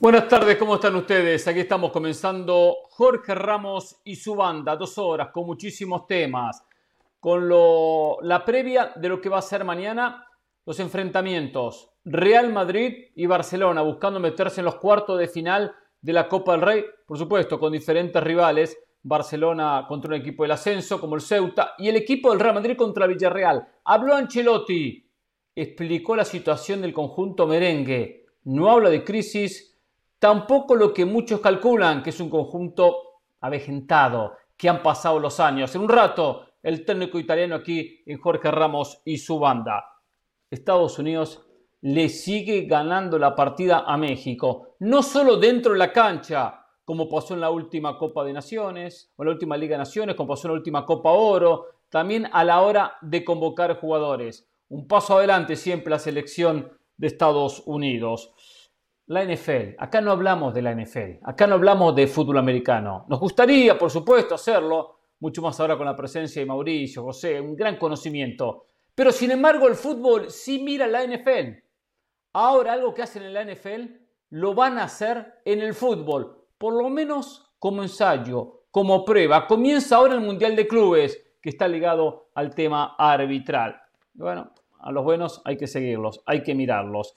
Buenas tardes, ¿cómo están ustedes? Aquí estamos comenzando Jorge Ramos y su banda, dos horas con muchísimos temas, con lo, la previa de lo que va a ser mañana, los enfrentamientos Real Madrid y Barcelona, buscando meterse en los cuartos de final de la Copa del Rey, por supuesto, con diferentes rivales, Barcelona contra un equipo del ascenso como el Ceuta y el equipo del Real Madrid contra Villarreal. Habló Ancelotti, explicó la situación del conjunto merengue, no habla de crisis, Tampoco lo que muchos calculan, que es un conjunto avejentado, que han pasado los años. En un rato, el técnico italiano aquí en Jorge Ramos y su banda. Estados Unidos le sigue ganando la partida a México, no solo dentro de la cancha, como pasó en la última Copa de Naciones, o en la última Liga de Naciones, como pasó en la última Copa Oro, también a la hora de convocar jugadores. Un paso adelante siempre la selección de Estados Unidos la NFL. Acá no hablamos de la NFL, acá no hablamos de fútbol americano. Nos gustaría, por supuesto, hacerlo, mucho más ahora con la presencia de Mauricio, José, un gran conocimiento. Pero sin embargo, el fútbol sí mira la NFL. Ahora algo que hacen en la NFL lo van a hacer en el fútbol, por lo menos como ensayo, como prueba. Comienza ahora el Mundial de Clubes, que está ligado al tema arbitral. Bueno, a los buenos hay que seguirlos, hay que mirarlos.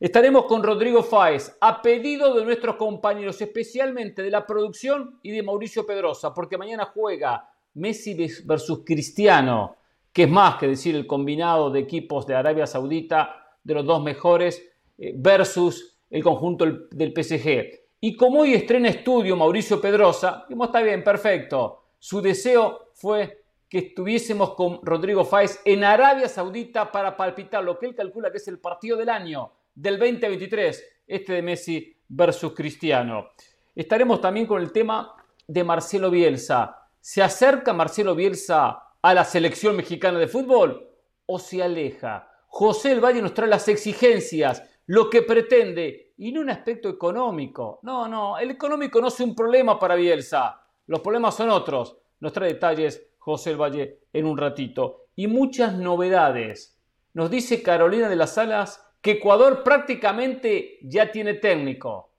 Estaremos con Rodrigo Fáez, a pedido de nuestros compañeros, especialmente de la producción y de Mauricio Pedrosa, porque mañana juega Messi versus Cristiano, que es más que decir el combinado de equipos de Arabia Saudita, de los dos mejores, eh, versus el conjunto del PSG. Y como hoy estrena estudio Mauricio Pedrosa, como está bien, perfecto, su deseo fue que estuviésemos con Rodrigo Fáez en Arabia Saudita para palpitar lo que él calcula que es el partido del año del 2023, este de Messi versus Cristiano. Estaremos también con el tema de Marcelo Bielsa. ¿Se acerca Marcelo Bielsa a la selección mexicana de fútbol o se aleja? José El Valle nos trae las exigencias, lo que pretende, y no un aspecto económico. No, no, el económico no es un problema para Bielsa. Los problemas son otros. Nos trae detalles José El Valle en un ratito. Y muchas novedades. Nos dice Carolina de las Salas que Ecuador prácticamente ya tiene técnico.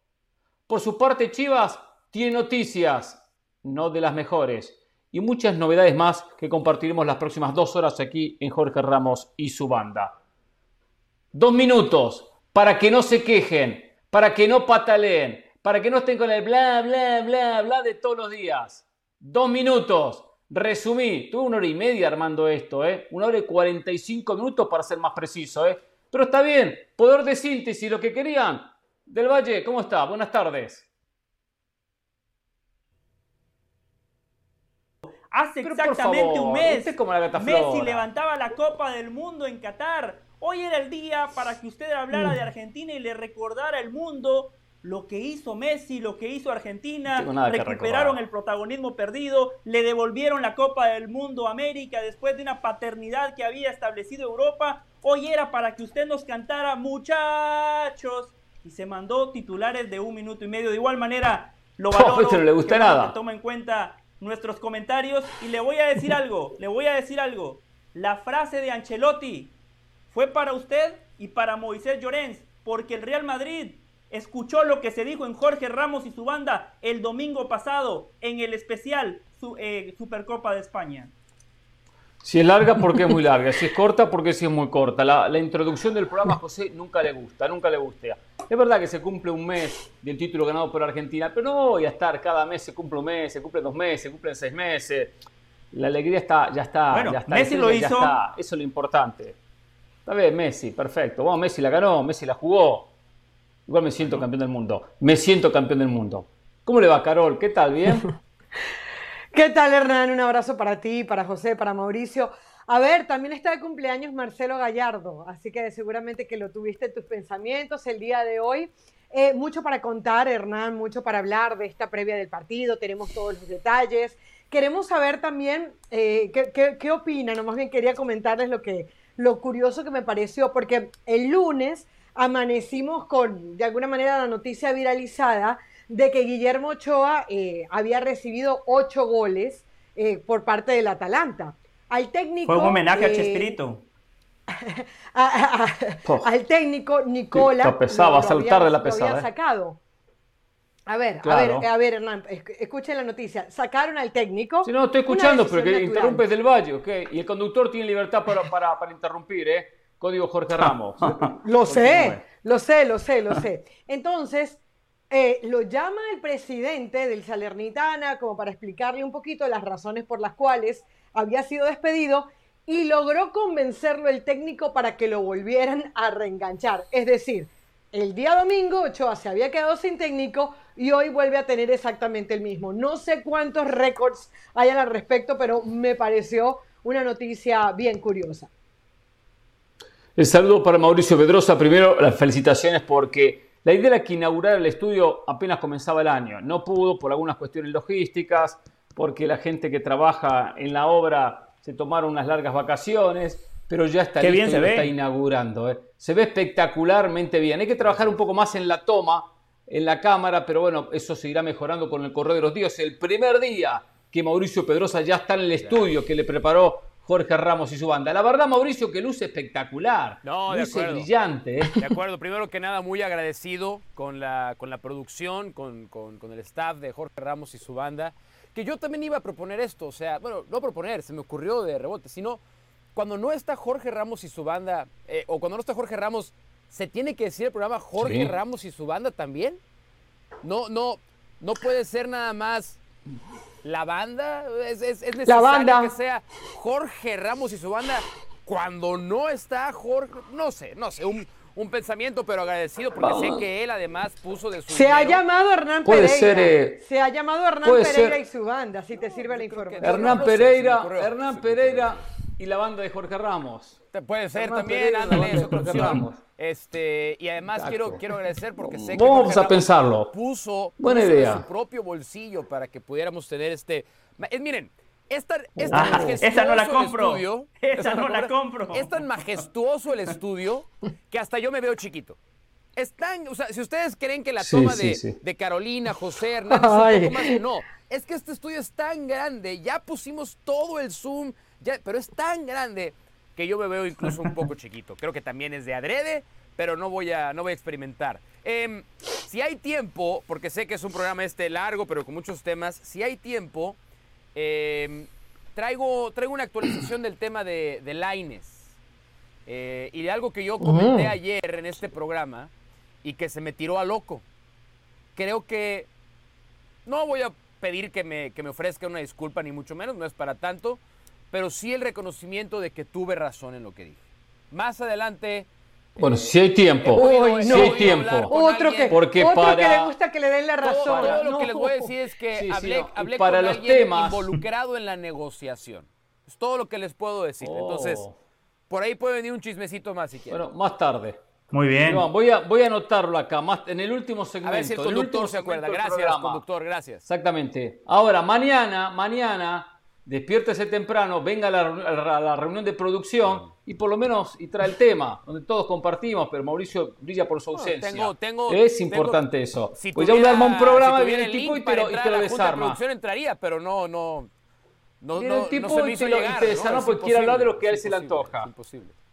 Por su parte, Chivas tiene noticias, no de las mejores, y muchas novedades más que compartiremos las próximas dos horas aquí en Jorge Ramos y su banda. Dos minutos para que no se quejen, para que no pataleen, para que no estén con el bla, bla, bla, bla de todos los días. Dos minutos. Resumí, tuve una hora y media armando esto, ¿eh? Una hora y 45 minutos para ser más preciso, ¿eh? Pero está bien, poder de síntesis, lo que querían. Del Valle, ¿cómo está? Buenas tardes. Hace exactamente un mes, Messi levantaba la Copa del Mundo en Qatar. Hoy era el día para que usted hablara de Argentina y le recordara al mundo lo que hizo Messi, lo que hizo Argentina, recuperaron el protagonismo perdido, le devolvieron la Copa del Mundo a América después de una paternidad que había establecido Europa. Hoy era para que usted nos cantara muchachos y se mandó titulares de un minuto y medio. De igual manera, lo valoro. no le gusta nada. Toma en cuenta nuestros comentarios y le voy a decir algo, le voy a decir algo. La frase de Ancelotti fue para usted y para Moisés Llorens, porque el Real Madrid escuchó lo que se dijo en Jorge Ramos y su banda el domingo pasado en el especial eh, Supercopa de España. Si es larga, porque es muy larga. Si es corta, porque sí es muy corta. La, introducción del programa a José nunca le gusta, nunca le gusta. Es verdad que se cumple un mes del título ganado por Argentina, pero no voy a estar cada mes, se cumple un mes, se cumple dos meses, se cumplen seis meses. La alegría está, ya está. Bueno, ya está, Messi lo hizo. Eso es lo importante. Está bien, Messi, perfecto. Bueno, Messi la ganó, Messi la jugó. Igual me siento campeón del mundo. Me siento campeón del mundo. ¿Cómo le va, Carol? ¿Qué tal? ¿Bien? ¿Qué tal, Hernán? Un abrazo para ti, para José, para Mauricio. A ver, también está de cumpleaños Marcelo Gallardo, así que seguramente que lo tuviste en tus pensamientos el día de hoy. Eh, mucho para contar, Hernán, mucho para hablar de esta previa del partido, tenemos todos los detalles. Queremos saber también eh, qué, qué, qué opinan, no más bien quería comentarles lo, que, lo curioso que me pareció, porque el lunes amanecimos con, de alguna manera, la noticia viralizada de que Guillermo Ochoa eh, había recibido ocho goles eh, por parte del Atalanta. Al técnico... Fue un homenaje a eh, Chespirito. al técnico Nicola... pesaba, saltar de la pesada. Lo había sacado. A ver, a ver, a ver, Hernán, escuchen la noticia. Sacaron al técnico. Sí, no, estoy escuchando, pero que interrumpes del Valle, ¿ok? Y el conductor tiene libertad para, para, para interrumpir, ¿eh? Código Jorge Ramos. lo sé, lo sé, lo sé, lo sé. Entonces, eh, lo llama el presidente del Salernitana como para explicarle un poquito las razones por las cuales había sido despedido y logró convencerlo el técnico para que lo volvieran a reenganchar. Es decir, el día domingo Ochoa se había quedado sin técnico y hoy vuelve a tener exactamente el mismo. No sé cuántos récords hayan al respecto, pero me pareció una noticia bien curiosa. El saludo para Mauricio Pedrosa. Primero, las felicitaciones porque la idea era que inaugurar el estudio apenas comenzaba el año. No pudo por algunas cuestiones logísticas, porque la gente que trabaja en la obra se tomaron unas largas vacaciones pero ya está listo, se está inaugurando. ¿eh? Se ve espectacularmente bien. Hay que trabajar un poco más en la toma, en la cámara, pero bueno, eso se irá mejorando con el correo de los días. El primer día que Mauricio Pedrosa ya está en el estudio que le preparó Jorge Ramos y su banda. La verdad, Mauricio, que luce espectacular. No, luce brillante. ¿eh? De acuerdo. Primero que nada, muy agradecido con la, con la producción, con, con, con, el staff de Jorge Ramos y su banda. Que yo también iba a proponer esto. O sea, bueno, no proponer, se me ocurrió de rebote, sino cuando no está Jorge Ramos y su banda, eh, o cuando no está Jorge Ramos, ¿se tiene que decir el programa Jorge Ramos y su banda también? No, no, no puede ser nada más la banda. Es, es, necesario que sea Jorge Ramos y su banda cuando no está Jorge. No sé, no sé, un, pensamiento, pero agradecido porque sé que él además puso de su. Se ha llamado Hernán Pereira. Eh, se ha llamado Hernán Pereira y su banda, si te sirve la información. Hernán Pereira, Hernán Pereira y la banda de Jorge Ramos. Puede ser también, ándale, es opción. Este, y además quiero, quiero agradecer porque sé que Vamos a pensarlo. puso, Buena idea. su propio bolsillo para que pudiéramos tener este. miren, esta, ah, esta no la compro. Estudio, esa no la compro. Es tan majestuoso el estudio que hasta yo me veo chiquito. Están, o sea, si ustedes creen que la toma de, de, Carolina, José Hernández un poco más, no, es que este estudio es tan grande, ya pusimos todo el zoom, pero es tan grande que yo me veo incluso un poco chiquito. Creo que también es de adrede, pero no voy a, no voy a experimentar. Em, si hay tiempo, porque sé que es un programa este largo, pero con muchos temas, si hay tiempo, em, traigo, traigo una actualización del tema de, de Laines. Eh, y de algo que yo comenté ayer en este programa y que se me tiró a loco. Creo que no voy a pedir que me, que me ofrezca una disculpa, ni mucho menos, no es para tanto pero sí el reconocimiento de que tuve razón en lo que dije. Más adelante... Bueno, si hay tiempo, si hay tiempo. Otro que, Porque para... que le gusta que le den la razón. Todo, lo que les voy a decir es que hablé, para con los alguien temas... involucrado en la negociación. Es todo lo que les puedo decir. Entonces, oh. por ahí puede venir un chismecito más si quieren. Bueno, más tarde. Muy bien. voy, a, voy a anotarlo acá, más, en el último segmento. A ver si el conductor se acuerda. Gracias, conductor, gracias. Exactamente. Ahora, mañana, mañana despiértese temprano, venga a la, reunión de producción y por lo menos y trae el tema, donde todos compartimos, pero Mauricio brilla por su ausencia. es importante eso. pues ya uno arma un programa, si viene el tipo y te lo, y te lo desarma. producción entraría, pero no, no, no, el tipo y te, lo, desarma porque quiere hablar de lo que a él se le antoja.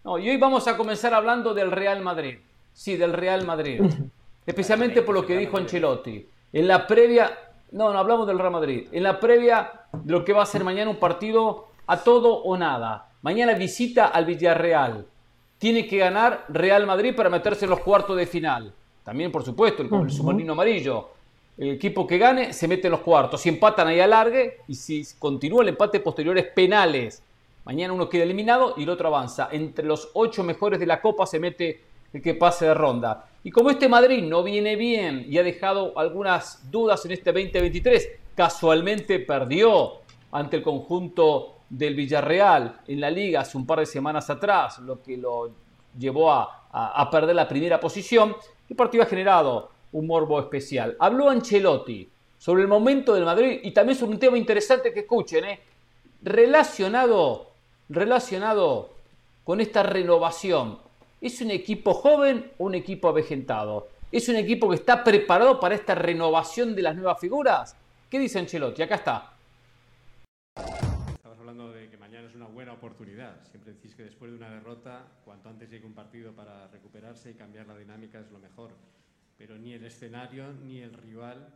No, y hoy vamos a comenzar hablando del Real Madrid. Sí, del Real Madrid. Especialmente por lo que dijo Ancelotti. En la previa no, no hablamos del Real Madrid. En la previa de lo que va a ser mañana un partido a todo o nada. Mañana visita al Villarreal. Tiene que ganar Real Madrid para meterse en los cuartos de final. También, por supuesto, el, el submarino amarillo. El equipo que gane se mete en los cuartos. Si empatan ahí alargue y si continúa el empate posterior es penales. Mañana uno queda eliminado y el otro avanza. Entre los ocho mejores de la Copa se mete el que pase de ronda. Y como este Madrid no viene bien y ha dejado algunas dudas en este 2023, casualmente perdió ante el conjunto del Villarreal en la liga hace un par de semanas atrás, lo que lo llevó a, perder la primera posición, el partido ha generado un morbo especial. Habló Ancelotti sobre el momento del Madrid y también sobre un tema interesante que escuchen, ¿eh? relacionado, relacionado con esta renovación ¿Es un equipo joven un equipo avejentado? ¿Es un equipo que está preparado para esta renovación de las nuevas figuras? ¿Qué dice Ancelotti? Acá está. Estamos hablando de que mañana es una buena oportunidad. Siempre decís que después de una derrota, cuanto antes llegue un partido para recuperarse y cambiar la dinámica es lo mejor. Pero ni el escenario ni el rival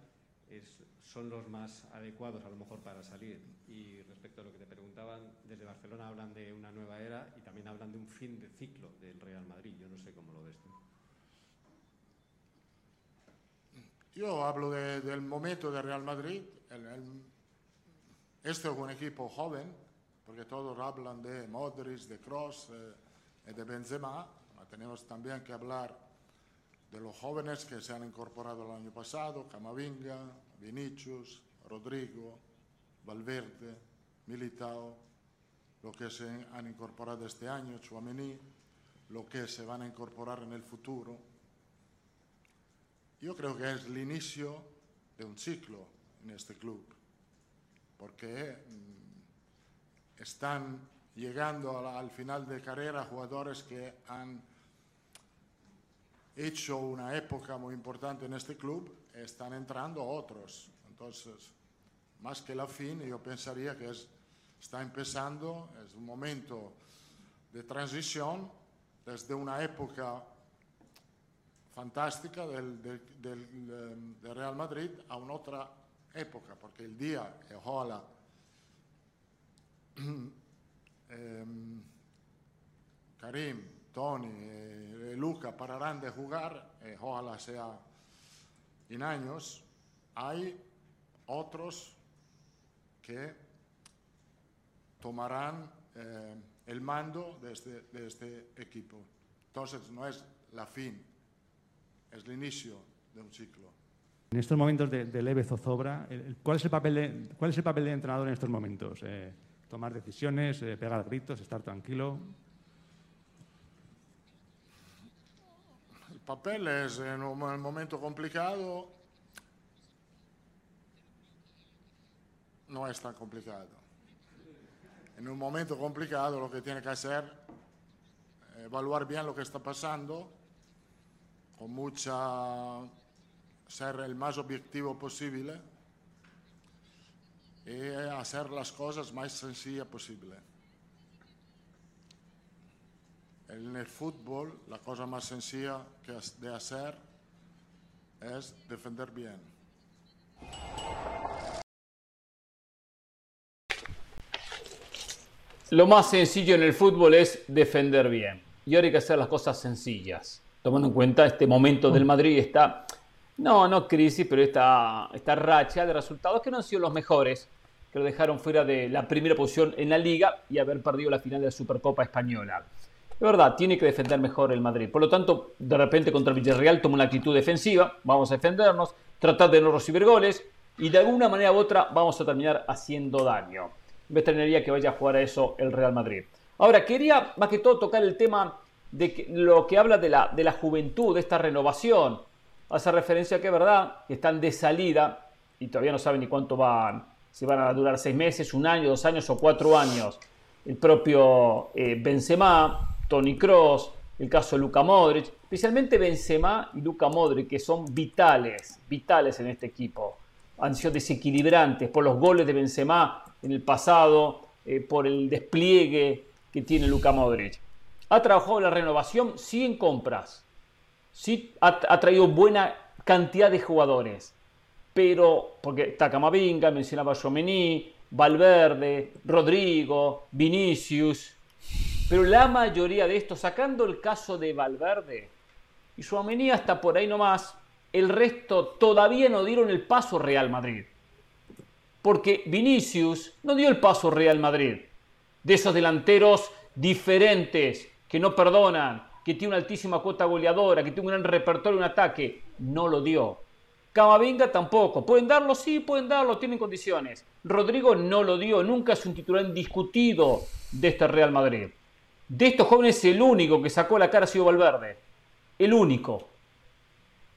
son los más adecuados a lo mejor para salir. Y respecto a lo que te preguntaban, desde Barcelona hablan de una nueva era y también hablan de un fin de ciclo del Real Madrid. Yo no sé cómo lo ves tú. Yo hablo del momento del Real Madrid. este es un equipo joven, porque todos hablan de Modric, de Kroos eh, de Benzema. Tenemos también que hablar de los jóvenes que se han incorporado el año pasado, Camavinga, Vinicius, Rodrigo, Valverde, Militao, lo que se han incorporado este año, Chouameni, lo que se van a incorporar en el futuro. Yo creo que es el inicio de un ciclo en este club, porque mm, están llegando al final de carrera jugadores que han hecho una época muy importante en este club, están entrando otros. Entonces, más que la fin, yo pensaría que es, está empezando, es un momento de transición desde una época fantástica del, Real Madrid a una otra época, porque el día ojalá em, Karim, Tony y Luca pararán de jugar, eh, ojalá sea en años, hay otros que tomarán eh, el mando de este, de este equipo. Entonces no es la fin, es el inicio de un ciclo. En estos momentos de, de leve zozobra, ¿cuál es, el papel de, ¿cuál es el papel del entrenador en estos momentos? Eh, ¿Tomar decisiones, pegar gritos, estar tranquilo? Papel es en un momento complicado, no es tan complicado. En un momento complicado lo que tiene que hacer es evaluar bien lo que está pasando, con mucha ser el más objetivo posible y hacer las cosas más sencillas posible. En el fútbol, la cosa más sencilla que de hacer es defender bien. Lo más sencillo en el fútbol es defender bien. Y ahora hay que hacer las cosas sencillas. Tomando en cuenta este momento del Madrid, está, no, no crisis, pero esta, esta racha de resultados que no han sido los mejores, que lo dejaron fuera de la primera posición en la liga y haber perdido la final de la Supercopa Española. Es verdad, tiene que defender mejor el Madrid. Por lo tanto, de repente contra el Villarreal toma una actitud defensiva, vamos a defendernos, tratar de no recibir goles y de alguna manera u otra vamos a terminar haciendo daño. Me extrañaría que vaya a jugar a eso el Real Madrid. Ahora, quería más que todo tocar el tema de lo que habla de la, de la juventud, de esta renovación. Hace referencia a que verdad que están de salida y todavía no saben ni cuánto van, si van a durar seis meses, un año, dos años o cuatro años. El propio eh, Benzema, Tony Cross, el caso de Luka Modric, especialmente Benzema y Luka Modric, que son vitales, vitales en este equipo. Han sido desequilibrantes por los goles de Benzema en el pasado, eh, por el despliegue que tiene Luka Modric. Ha trabajado en la renovación, sí en compras, sí ha, traído buena cantidad de jugadores, pero porque está Camavinga, mencionaba Jomení, Valverde, Rodrigo, Vinicius, pero la mayoría de estos, sacando el caso de Valverde y su amenía hasta por ahí nomás, el resto todavía no dieron el paso Real Madrid. Porque Vinicius no dio el paso Real Madrid. De esos delanteros diferentes, que no perdonan, que tiene una altísima cuota goleadora, que tiene un gran repertorio en ataque, no lo dio. Camavinga tampoco. ¿Pueden darlo? Sí, pueden darlo, tienen condiciones. Rodrigo no lo dio, nunca es un titular indiscutido de este Real Madrid. De estos jóvenes, el único que sacó la cara ha sido Valverde. El único.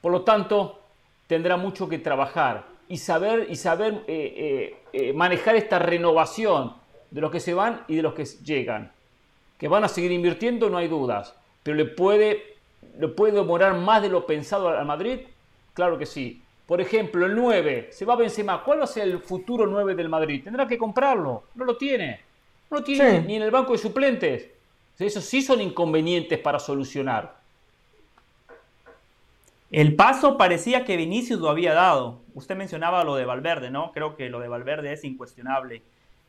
Por lo tanto, tendrá mucho que trabajar y saber, y saber eh, eh, eh, manejar esta renovación de los que se van y de los que llegan. Que van a seguir invirtiendo, no hay dudas. Pero le puede, le puede demorar más de lo pensado al Madrid. Claro que sí. Por ejemplo, el 9, se va a Benzema. ¿Cuál va a ser el futuro 9 del Madrid? Tendrá que comprarlo. No lo tiene. No lo tiene ni en el banco de suplentes. Esos sí son inconvenientes para solucionar. El paso parecía que Vinicius lo había dado. Usted mencionaba lo de Valverde, ¿no? Creo que lo de Valverde es incuestionable.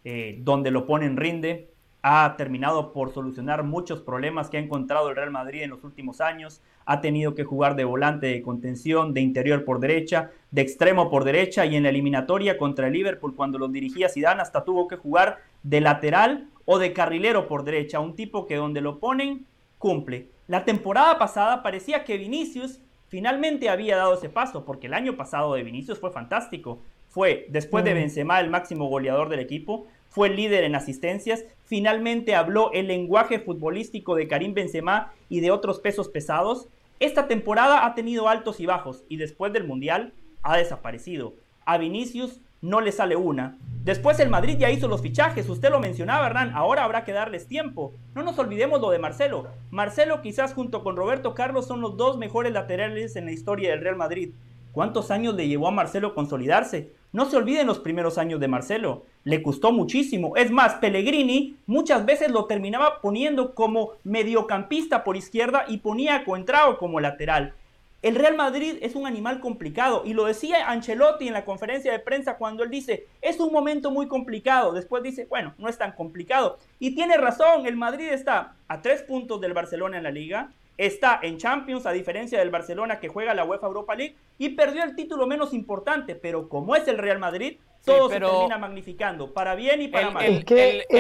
Eh, donde lo ponen rinde, ha terminado por solucionar muchos problemas que ha encontrado el Real Madrid en los últimos años. Ha tenido que jugar de volante de contención, de interior por derecha, de extremo por derecha y en la eliminatoria contra el Liverpool cuando los dirigía Zidane hasta tuvo que jugar de lateral o de carrilero por derecha, un tipo que donde lo ponen cumple. La temporada pasada parecía que Vinicius finalmente había dado ese paso porque el año pasado de Vinicius fue fantástico. Fue después de mm. Benzema el máximo goleador del equipo, fue el líder en asistencias, finalmente habló el lenguaje futbolístico de Karim Benzema y de otros pesos pesados. Esta temporada ha tenido altos y bajos y después del Mundial ha desaparecido. A Vinicius no le sale una. Después el Madrid ya hizo los fichajes, usted lo mencionaba Hernán, ahora habrá que darles tiempo. No nos olvidemos lo de Marcelo. Marcelo quizás junto con Roberto Carlos son los dos mejores laterales en la historia del Real Madrid. ¿Cuántos años le llevó a Marcelo consolidarse? No se olviden los primeros años de Marcelo, le costó muchísimo. Es más, Pellegrini muchas veces lo terminaba poniendo como mediocampista por izquierda y ponía a Coentrao como lateral. El Real Madrid es un animal complicado y lo decía Ancelotti en la conferencia de prensa cuando él dice, es un momento muy complicado. Después dice, bueno, no es tan complicado. Y tiene razón, el Madrid está a tres puntos del Barcelona en la liga, está en Champions, a diferencia del Barcelona que juega la UEFA Europa League, y perdió el título menos importante, pero como es el Real Madrid, todo se termina magnificando, para bien y para mal. El,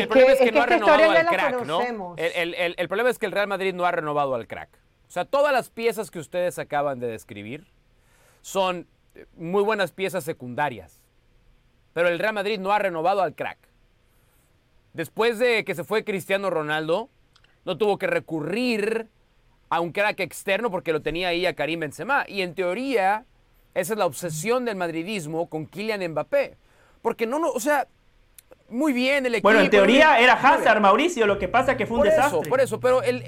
problema es que, no ha renovado al crack, ¿no? El, problema es que el Real Madrid no ha renovado al crack. O sea, todas las piezas que ustedes acaban de describir son muy buenas piezas secundarias, pero el Real Madrid no ha renovado al crack. Después de que se fue Cristiano Ronaldo, no tuvo que recurrir a un crack externo porque lo tenía ahí a Karim Benzema. Y en teoría, esa es la obsesión del madridismo con Kylian Mbappé. Porque no, no, o sea, muy bien el equipo. Bueno, en teoría era Hazard, Mauricio, lo que pasa que fue un por desastre. Eso, por eso, pero el,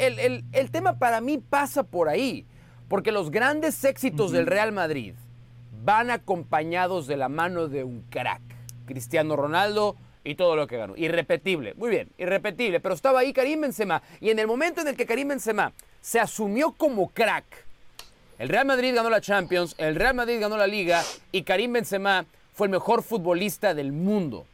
el, tema para mí pasa por ahí. Porque los grandes éxitos del Real Madrid van acompañados de la mano de un crack. Cristiano Ronaldo y todo lo que ganó. Irrepetible, muy bien, irrepetible. Pero estaba ahí Karim Benzema. Y en el momento en el que Karim Benzema se asumió como crack. El Real Madrid ganó la Champions, el Real Madrid ganó la Liga y Karim Benzema fue el mejor futbolista del mundo.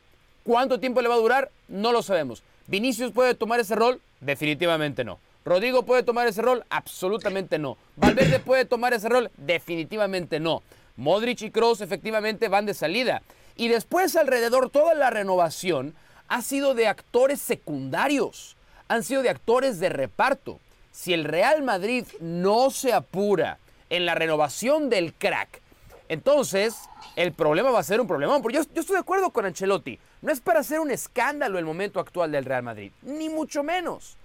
¿Cuánto tiempo le va a durar? No lo sabemos. ¿Vinicius puede tomar ese rol? Definitivamente no. ¿Rodrigo puede tomar ese rol? Absolutamente no. ¿Valverde puede tomar ese rol? Definitivamente no. Modric y Kroos efectivamente van de salida. Y después alrededor toda la renovación ha sido de actores secundarios, han sido de actores de reparto si el Real Madrid no se apura en la renovación del crack, entonces el problema va a ser un problema. Porque yo, yo, estoy de acuerdo con Ancelotti. No es para hacer un escándalo el momento actual del Real Madrid, ni mucho menos.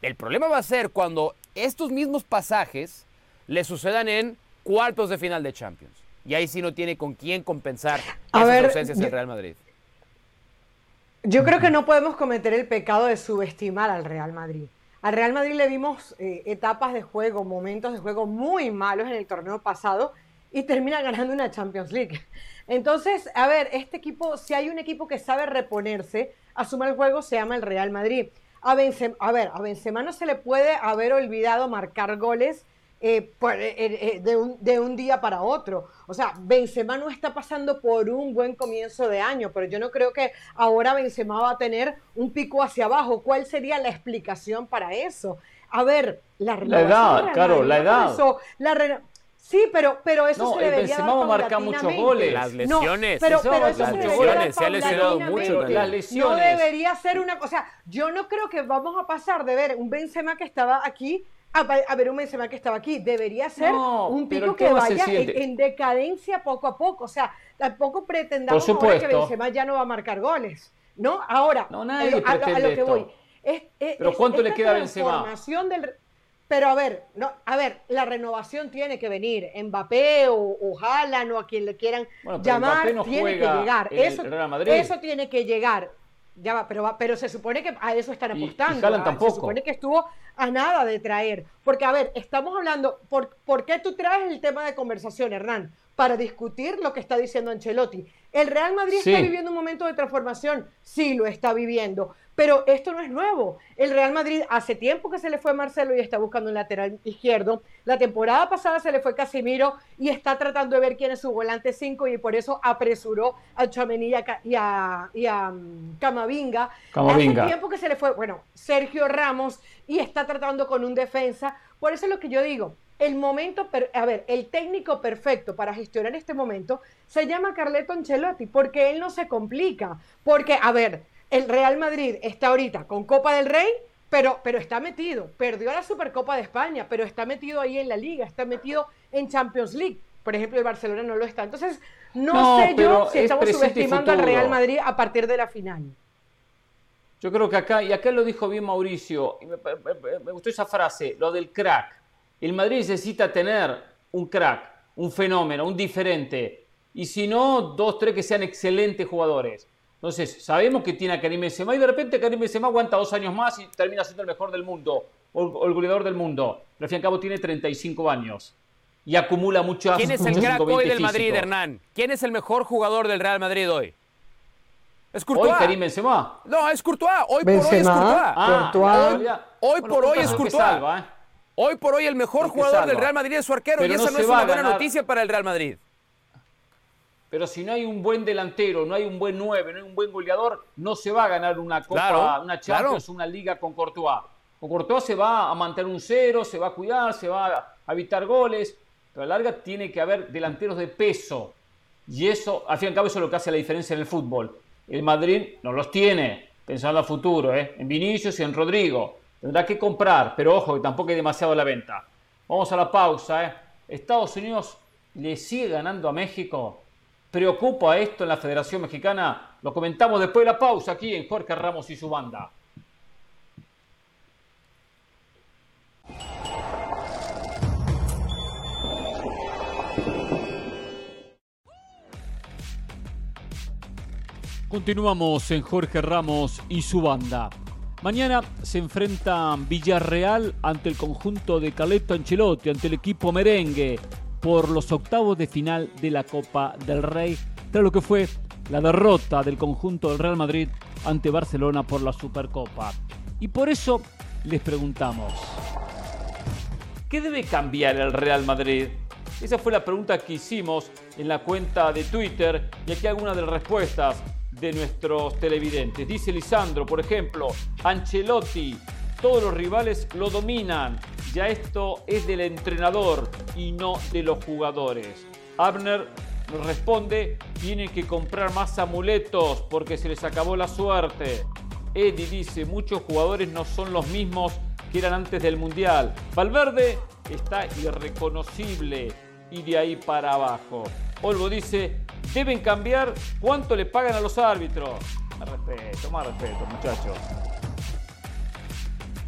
El problema va a ser cuando estos mismos pasajes le sucedan en cuartos de final de Champions. Y ahí sí no tiene con quién compensar a esas ausencias del Real Madrid. Yo creo que no podemos cometer el pecado de subestimar al Real Madrid. Al Real Madrid le vimos eh, etapas de juego, momentos de juego muy malos en el torneo pasado y termina ganando una Champions League. Entonces, a ver, este equipo, si hay un equipo que sabe reponerse a su mal juego, se llama el Real Madrid. A, a ver, a Benzema no se le puede haber olvidado marcar goles eh, eh, de, un, de, un, día para otro. O sea, Benzema no está pasando por un buen comienzo de año, pero yo no creo que ahora Benzema va a tener un pico hacia abajo. ¿Cuál sería la explicación para eso? A ver, la, la edad, claro, la edad. Sí, pero, pero eso no, se debería Benzema va a marcar muchos goles. Las lesiones. No, pero, pero eso se, lesiones, se ha lesionado mucho. Las lesiones. No debería ser una cosa. O sea, yo no creo que vamos a pasar de ver un Benzema que estaba aquí a, ver un Benzema que estaba aquí. Debería ser un pico que vaya en, decadencia poco a poco. O sea, tampoco pretendamos que Benzema ya no va a marcar goles. ¿No? Ahora, no, nadie a, a, lo que voy. Es, pero ¿cuánto le queda a Benzema? Del, pero a ver, no, a ver, la renovación tiene que venir. Mbappé o, o Haaland o a quien le quieran llamar, tiene que llegar. eso, eso tiene que llegar. Ya va, pero, pero se supone que a eso están apostando. ¿ah? Se supone que estuvo a nada de traer. Porque, a ver, estamos hablando, por, ¿por qué tú traes el tema de conversación, Hernán? para discutir lo que está diciendo Ancelotti. El Real Madrid está viviendo un momento de transformación, sí lo está viviendo, pero esto no es nuevo. El Real Madrid hace tiempo que se le fue Marcelo y está buscando un lateral izquierdo. La temporada pasada se le fue Casimiro y está tratando de ver quién es su volante 5 y por eso apresuró a Chamení y a, y a, mm, Camavinga. Camavinga. Hace tiempo que se le fue, bueno, Sergio Ramos y está tratando con un defensa. Por eso es lo que yo digo, el momento, a ver, el técnico perfecto para gestionar este momento se llama Carleto Ancelotti, porque él no se complica. Porque, a ver, el Real Madrid está ahorita con Copa del Rey, pero, pero está metido. Perdió la Supercopa de España, pero está metido ahí en la Liga, está metido en Champions League. Por ejemplo, el Barcelona no lo está. Entonces, no, sé yo si estamos subestimando al Real Madrid a partir de la final. Yo creo que acá, y acá lo dijo bien Mauricio, me gustó esa frase, lo del crack. El Madrid necesita tener un crack, un fenómeno, un diferente. Y si no, dos, tres que sean excelentes jugadores. Entonces, sabemos que tiene a Karim Benzema y de repente Karim Benzema aguanta dos años más y termina siendo el mejor del mundo o el goleador del mundo. Pero al fin y al cabo tiene 35 años y acumula muchas ¿Quién es el crack hoy del Madrid, Hernán? ¿Quién es el mejor jugador del Real Madrid hoy? Es Courtois. Hoy Karim Benzema. No, es Courtois. Hoy por hoy es Courtois. Ah, hoy, por hoy es Courtois. ¿eh? Hoy por hoy el mejor jugador del Real Madrid es su arquero y esa no, es una buena noticia para el Real Madrid. Pero si no hay un buen delantero, no hay un buen 9, no hay un buen goleador, no se va a ganar una Copa, una Champions, una Liga con Courtois. Con Courtois se va a mantener un cero, se va a cuidar, se va a evitar goles, pero a la larga tiene que haber delanteros de peso. Y eso, al fin y al cabo, eso es lo que hace la diferencia en el fútbol. El Madrid no los tiene, pensando a futuro, ¿eh? en Vinicius y en Rodrigo. Tendrá que comprar, pero ojo, que tampoco hay demasiado a la venta. Vamos a la pausa. ¿eh? Estados Unidos le sigue ganando a México. ¿Preocupa esto en la Federación Mexicana? Lo comentamos después de la pausa aquí en Jorge Ramos y su banda. Continuamos en Jorge Ramos y su banda. Mañana se enfrenta Villarreal ante el conjunto de Caleto Ancelotti, ante el equipo merengue, por los octavos de final de la Copa del Rey, tras lo que fue la derrota del conjunto del Real Madrid ante Barcelona por la Supercopa. Y por eso les preguntamos, ¿qué debe cambiar el Real Madrid? Esa fue la pregunta que hicimos en la cuenta de Twitter y aquí algunas de las respuestas de nuestros televidentes. Dice Lisandro, por ejemplo, Ancelotti, todos los rivales lo dominan. Ya esto es del entrenador y no de los jugadores. Abner responde, tienen que comprar más amuletos porque se les acabó la suerte. Eddie dice, muchos jugadores no son los mismos que eran antes del Mundial. Valverde está irreconocible y de ahí para abajo. Olvo dice, deben cambiar cuánto le pagan a los árbitros. Más respeto, más respeto, muchachos.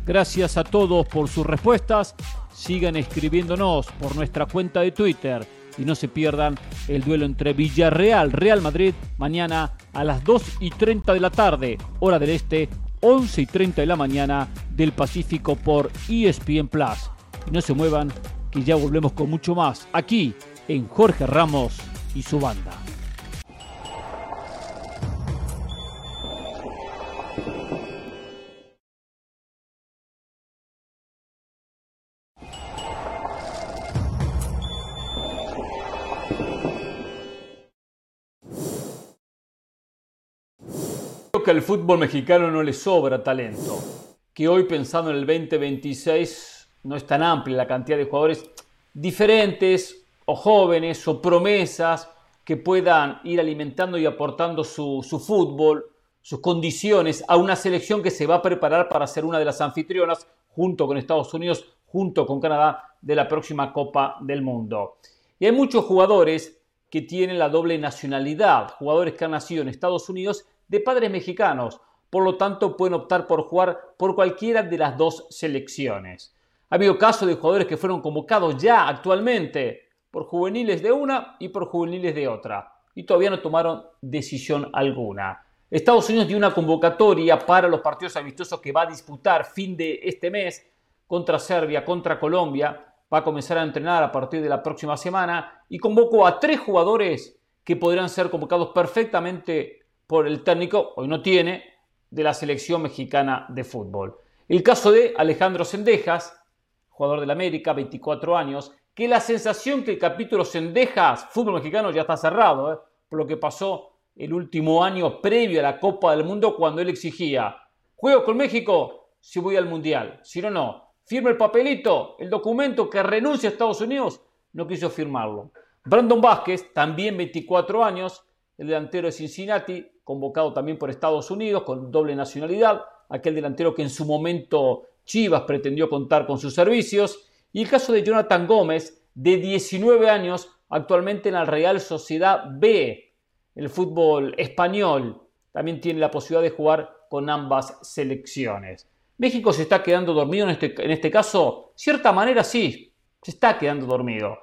Gracias a todos por sus respuestas. Sigan escribiéndonos por nuestra cuenta de Twitter y no se pierdan el duelo entre Villarreal Real Madrid mañana a las 2 y 30 de la tarde, hora del este, 11 y 30 de la mañana del Pacífico por ESPN Plus. Y no se muevan, que ya volvemos con mucho más aquí en Jorge Ramos y su banda. Que al fútbol mexicano no le sobra talento, que hoy pensando en el 2026 no es tan amplia la cantidad de jugadores diferentes o jóvenes o promesas que puedan ir alimentando y aportando su, fútbol, sus condiciones a una selección que se va a preparar para ser una de las anfitrionas junto con Estados Unidos, junto con Canadá de la próxima Copa del Mundo. Y hay muchos jugadores que tienen la doble nacionalidad, jugadores que han nacido en Estados Unidos de padres mexicanos, por lo tanto pueden optar por jugar por cualquiera de las dos selecciones. Ha habido casos de jugadores que fueron convocados ya actualmente por juveniles de una y por juveniles de otra, y todavía no tomaron decisión alguna. Estados Unidos dio una convocatoria para los partidos amistosos que va a disputar fin de este mes contra Serbia, contra Colombia, va a comenzar a entrenar a partir de la próxima semana y convocó a tres jugadores que podrían ser convocados perfectamente por el técnico, hoy no tiene, de la selección mexicana de fútbol. El caso de Alejandro Sendejas, jugador del América, 24 años, que la sensación que el capítulo Sendejas, fútbol mexicano, ya está cerrado, ¿eh? por lo que pasó el último año previo a la Copa del Mundo cuando él exigía, juego con México si voy al Mundial, si no, no, firme el papelito, el documento que renuncia a Estados Unidos, no quiso firmarlo. Brandon Vázquez, también 24 años, el delantero de Cincinnati, convocado también por Estados Unidos con doble nacionalidad, aquel delantero que en su momento Chivas pretendió contar con sus servicios, y el caso de Jonathan Gómez, de 19 años, actualmente en la Real Sociedad B, el fútbol español, también tiene la posibilidad de jugar con ambas selecciones. México se está quedando dormido en este, en este caso, cierta manera sí, se está quedando dormido.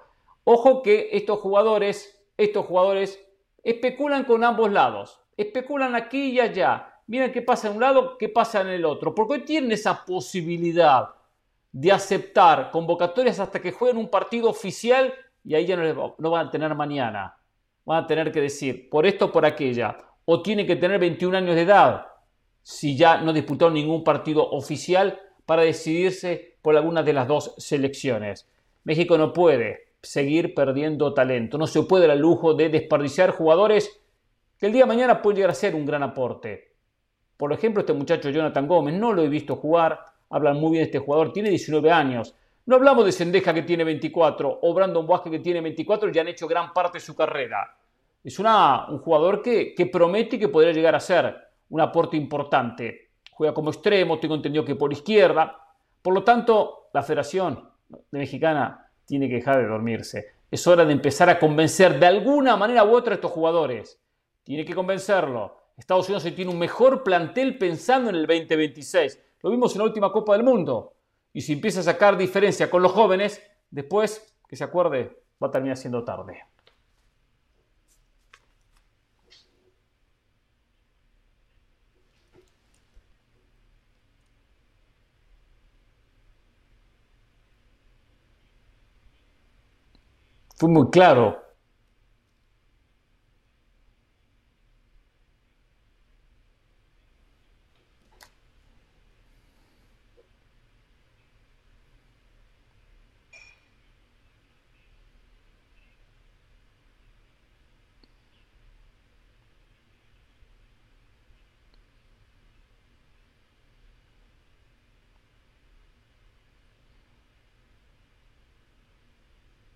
Ojo que estos jugadores, estos jugadores especulan con ambos lados, especulan aquí y allá. Miren qué pasa en un lado, qué pasa en el otro, porque hoy tienen esa posibilidad de aceptar convocatorias hasta que jueguen un partido oficial y ahí ya no, no van a tener mañana. Van a tener que decir por esto o por aquella. O tiene que tener 21 años de edad si ya no disputó ningún partido oficial para decidirse por alguna de las dos selecciones. México no puede seguir perdiendo talento. No se puede el lujo de desperdiciar jugadores que el día de mañana pueden llegar a ser un gran aporte. Por ejemplo, este muchacho Jonathan Gómez, no lo he visto jugar, hablan muy bien de este jugador, tiene 19 años. No hablamos de Sendeja que tiene 24 o Brandon Vázquez que tiene 24 y ya han hecho gran parte de su carrera. Es una, un jugador que, que promete que podría llegar a ser un aporte importante. Juega como extremo, tengo entendido que por izquierda. Por lo tanto, la Federación Mexicana tiene que dejar de dormirse. Es hora de empezar a convencer de alguna manera u otra a estos jugadores. Tiene que convencerlo. Estados Unidos tiene un mejor plantel pensando en el 2026. Lo vimos en la última Copa del Mundo. Y si empieza a sacar diferencia con los jóvenes, después, que se acuerde, va a terminar siendo tarde. Fue muy claro.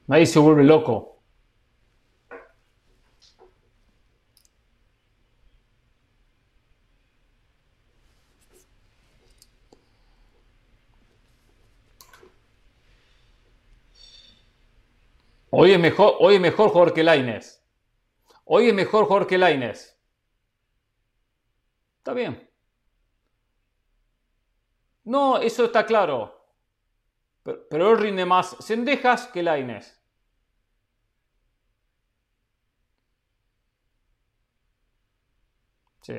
Nadie se vuelve loco. Hoy es mejor, hoy es mejor Jorge Laines. Hoy es mejor Jorge Laines. Está bien. No, eso está claro. Pero, él rinde más Sendejas que Laines. Sí.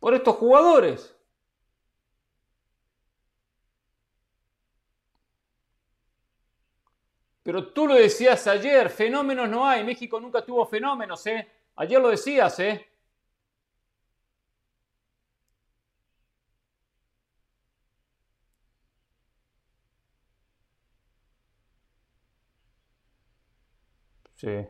Por estos jugadores. Pero tú lo decías ayer, fenómenos no hay. México nunca tuvo fenómenos, ¿eh? Ayer lo decías, ¿eh? Sí.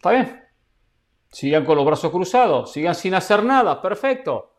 Está bien. Sigan con los brazos cruzados, sigan sin hacer nada, perfecto.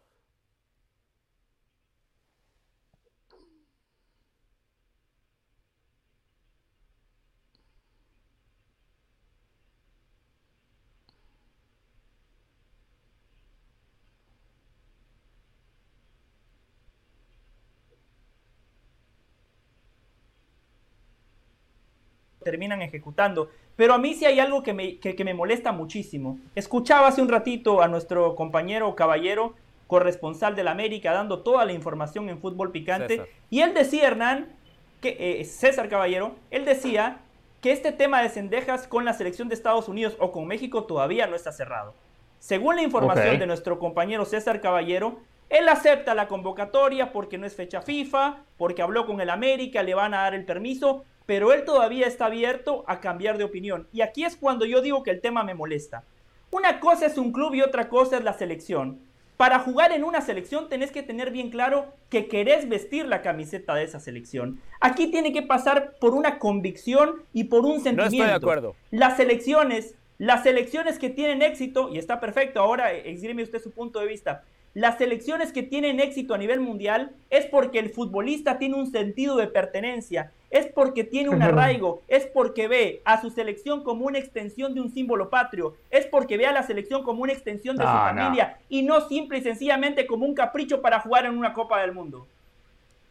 Terminan ejecutando. Pero a mí sí hay algo que me, me molesta muchísimo. Escuchaba hace un ratito a nuestro compañero caballero, corresponsal de la América, dando toda la información en fútbol picante. Y él decía, Hernán, que, eh, César Caballero, él decía que este tema de Cendejas con la selección de Estados Unidos o con México todavía no está cerrado. Según la información de nuestro compañero César Caballero, él acepta la convocatoria porque no es fecha FIFA, porque habló con el América, le van a dar el permiso, pero él todavía está abierto a cambiar de opinión. Y aquí es cuando yo digo que el tema me molesta. Una cosa es un club y otra cosa es la selección. Para jugar en una selección tenés que tener bien claro que querés vestir la camiseta de esa selección. Aquí tiene que pasar por una convicción y por un sentimiento. No estoy de acuerdo. Las selecciones, las selecciones que tienen éxito, y está perfecto, ahora exíleme usted su punto de vista, las selecciones que tienen éxito a nivel mundial es porque el futbolista tiene un sentido de pertenencia, es porque tiene un arraigo, es porque ve a su selección como una extensión de un símbolo patrio, es porque ve a la selección como una extensión de su familia y no simple y sencillamente como un capricho para jugar en una Copa del Mundo.